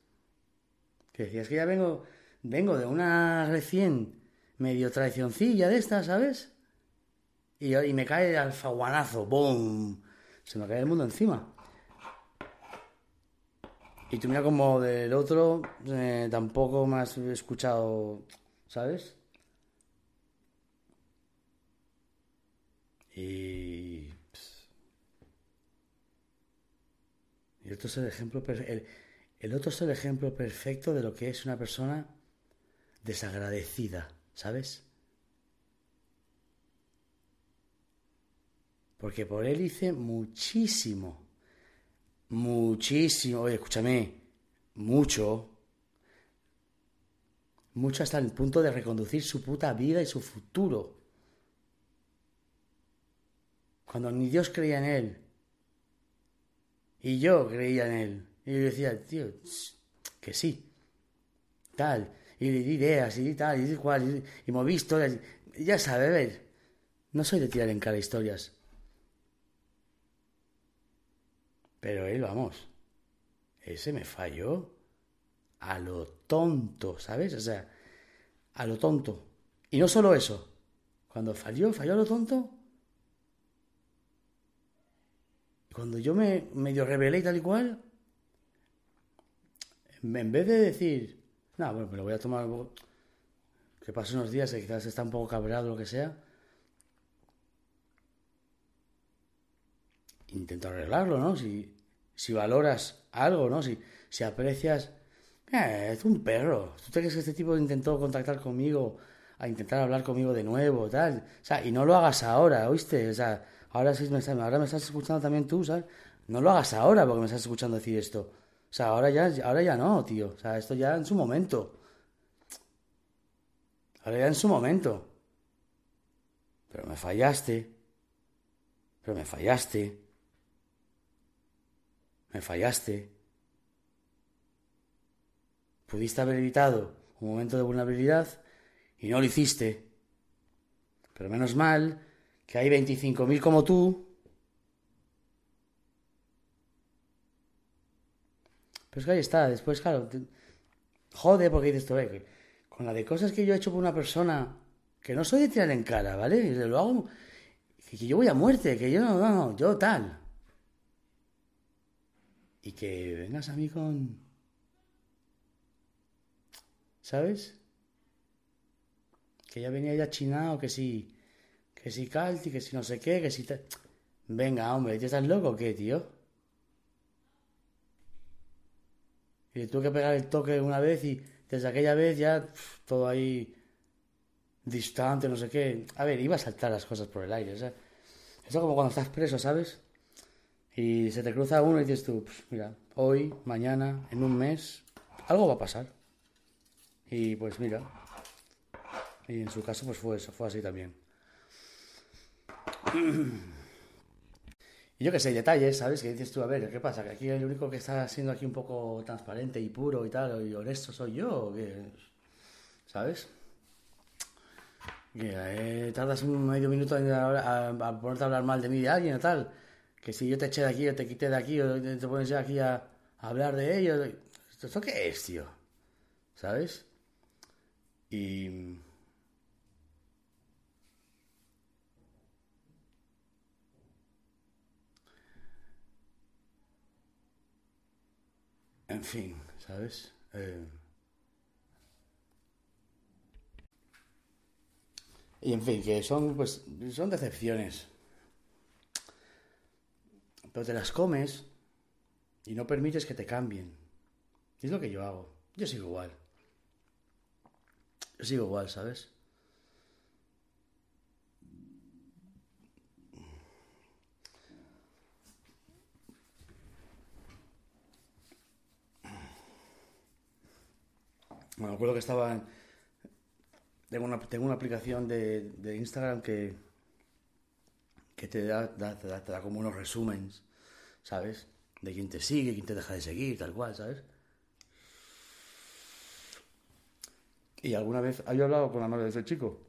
Que decías que ya vengo, vengo de una recién medio traicioncilla de esta, ¿sabes? Y, y me cae el alfaguanazo, ¡boom! Se me cae el mundo encima. Y tú mira como del otro eh, tampoco me has escuchado, ¿sabes? Y... el otro es el ejemplo, perfecto de lo que es una persona desagradecida, ¿sabes? Porque por él hice muchísimo, muchísimo, oye, escúchame, mucho, mucho hasta el punto de reconducir su puta vida y su futuro. Cuando ni Dios creía en él, y yo creía en él, y yo decía, tío, que sí, tal, y le di ideas, y tal, y cual, y, y moví historias, ya sabe, ver, no soy de tirar en cara historias. Pero él, vamos, ese me falló a lo tonto, ¿sabes? O sea, a lo tonto. Y no solo eso, cuando falló, falló a lo tonto. Cuando yo me medio rebelé y tal y cual, en vez de decir, no, bueno, me lo voy a tomar, que pase unos días y quizás está un poco cabreado o lo que sea, intento arreglarlo, ¿no? Si, si valoras algo, ¿no? Si, si aprecias... Eh, es un perro. ¿Tú crees que este tipo intentó contactar conmigo, a intentar hablar conmigo de nuevo, tal? O sea, y no lo hagas ahora, ¿oíste? O sea, ahora sí me, ahora me estás escuchando también tú, ¿sabes? No lo hagas ahora porque me estás escuchando decir esto. O sea, ahora ya, ahora ya no, tío. O sea, esto ya en su momento. Ahora ya en su momento. Pero me fallaste. Pero me fallaste. Me fallaste. Pudiste haber evitado un momento de vulnerabilidad y no lo hiciste. Pero menos mal que hay 25.000 como tú. Pero es que ahí está, después, claro, te... jode porque dices tú, eh, con la de cosas que yo he hecho por una persona que no soy de tirar en cara, ¿vale? Y lo hago, que yo voy a muerte, que yo no, no, no, yo tal. Y que vengas a mí con... ¿Sabes? Que ya venía ya chinado, que si... Que si calti, que si no sé qué, que si... Te... Venga, hombre, ¿tú estás loco o qué, tío? Y tuve que pegar el toque una vez y desde aquella vez ya pff, todo ahí distante, no sé qué. A ver, iba a saltar las cosas por el aire. O sea, es como cuando estás preso, ¿sabes? Y se te cruza uno y dices tú, mira, hoy, mañana, en un mes, algo va a pasar. Y pues mira, y en su caso pues fue eso, fue así también. Y yo que sé, detalles, ¿sabes? Que dices tú, a ver, ¿qué pasa? Que aquí el único que está siendo aquí un poco transparente y puro y tal, y honesto soy yo, ¿o qué? ¿Sabes? Eh, tardas un medio minuto en a, a, a ponerte a hablar mal de mí de alguien o tal que si yo te eché de aquí o te quité de aquí o te pones aquí a, a hablar de ellos. ¿Esto qué es, tío? ¿Sabes? Y... En fin, ¿sabes? Eh... Y en fin, que son, pues, son decepciones pero te las comes y no permites que te cambien. Es lo que yo hago. Yo sigo igual. Yo sigo igual, ¿sabes? Me acuerdo que estaba... En... Tengo, una, tengo una aplicación de, de Instagram que, que te da, te, da, como unos resúmenes, ¿sabes? De quién te sigue, quién te deja de seguir, tal cual, ¿sabes? Y alguna vez había hablado con la madre de ese chico.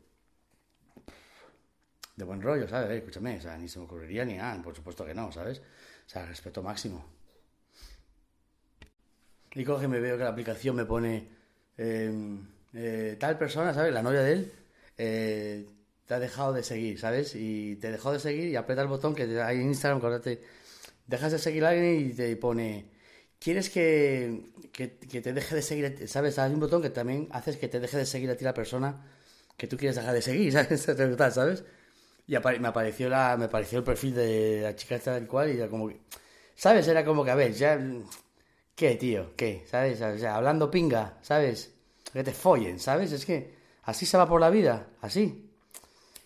De buen rollo, ¿sabes? Escúchame, o sea, ni se me ocurriría ni nada, por supuesto que no, ¿sabes? O sea, respeto máximo. Y coge, me veo que la aplicación me pone eh, eh, tal persona, ¿sabes? La novia de él eh, te ha dejado de seguir, ¿sabes? Y te dejó de seguir y aprieta el botón que hay en Instagram, acuérdate, dejas de seguir a alguien y te pone, ¿quieres que, que, te deje de seguir? ¿Sabes? Hay un botón que también haces que te deje de seguir a ti la persona que tú quieres dejar de seguir, (laughs) ¿sabes? ¿sabes? Y me apareció, la, me apareció el perfil de la chica esta del cual y era como que, ¿sabes? Era como que, a ver, ya, ¿qué, tío? ¿Qué? ¿Sabes? O sea, hablando pinga, ¿sabes? Que te follen, ¿sabes? Es que así se va por la vida, así.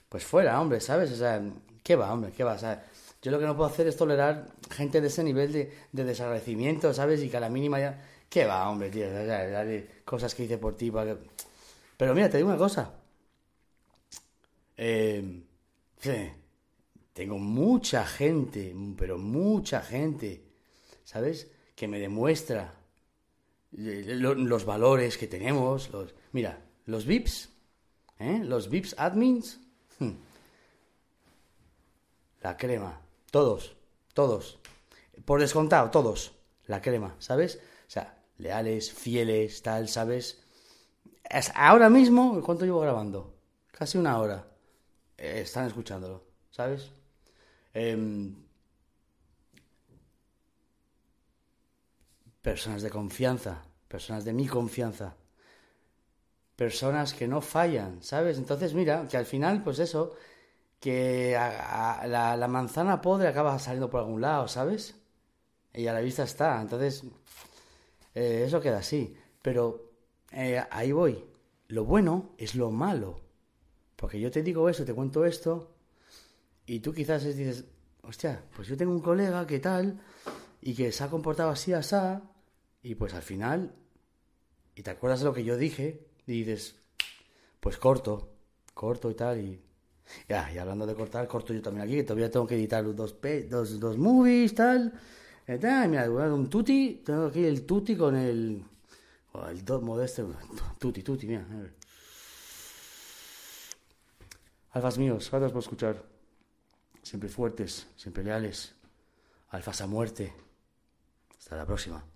Pues fuera, hombre, ¿sabes? O sea, ¿qué va, hombre? ¿Qué va? O yo lo que no puedo hacer es tolerar gente de ese nivel de, de desagradecimiento, ¿sabes? Y que a la mínima ya... ¿Qué va, hombre, tío? O sea, cosas que hice por ti para Pero mira, te digo una cosa. Eh, tengo mucha gente, pero mucha gente, ¿sabes? Que me demuestra eh, los valores que tenemos. Los, mira, los VIPs, ¿eh? los VIPs admins, hmm. la crema, todos, todos, por descontado, todos, la crema, ¿sabes? O sea, leales, fieles, tal, ¿sabes? ahora mismo, ¿cuánto llevo grabando? Casi una hora. Eh, están escuchándolo, ¿sabes? Em, personas de confianza, personas de mi confianza, personas que no fallan, ¿sabes? Entonces, mira, que al final, pues eso, que la, manzana podre acaba saliendo por algún lado, ¿sabes? Y a la vista está. Entonces, eh, eso queda así. Pero eh, ahí voy. Lo bueno es lo malo. Porque yo te digo eso, te cuento esto, y tú quizás dices, hostia, pues yo tengo un colega que tal, y que se ha comportado así, así, y pues al final, y te acuerdas de lo que yo dije, y dices, pues corto, corto y tal, y ya, y hablando de cortar, corto yo también aquí, que todavía tengo que editar los dos, dos, dos movies, tal, y tal, mira, un tutti, tengo aquí el tutti con el, el dos modesto, tutti, tutti, mira. Alfas míos, gracias por escuchar. Siempre fuertes, siempre leales. Alfas a muerte. Hasta la próxima.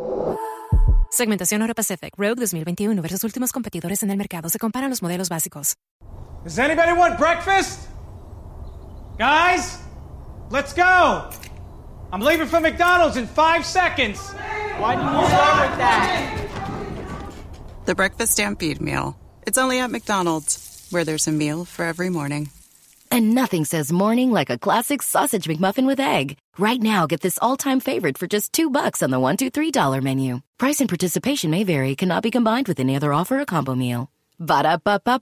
Segmentación Euro Pacific Rogue 2021 versus últimos competidores en el mercado. Se comparan los modelos básicos. Does anybody want breakfast? Guys, let's go. I'm leaving for McDonald's in five seconds. Why didn't you start with that? The Breakfast Stampede Meal. It's only at McDonald's, where there's a meal for every morning. And nothing says morning like a classic sausage McMuffin with egg. Right now, get this all-time favorite for just two bucks on the one, two, three dollar menu. Price and participation may vary. Cannot be combined with any other offer or combo meal. Ba da ba ba.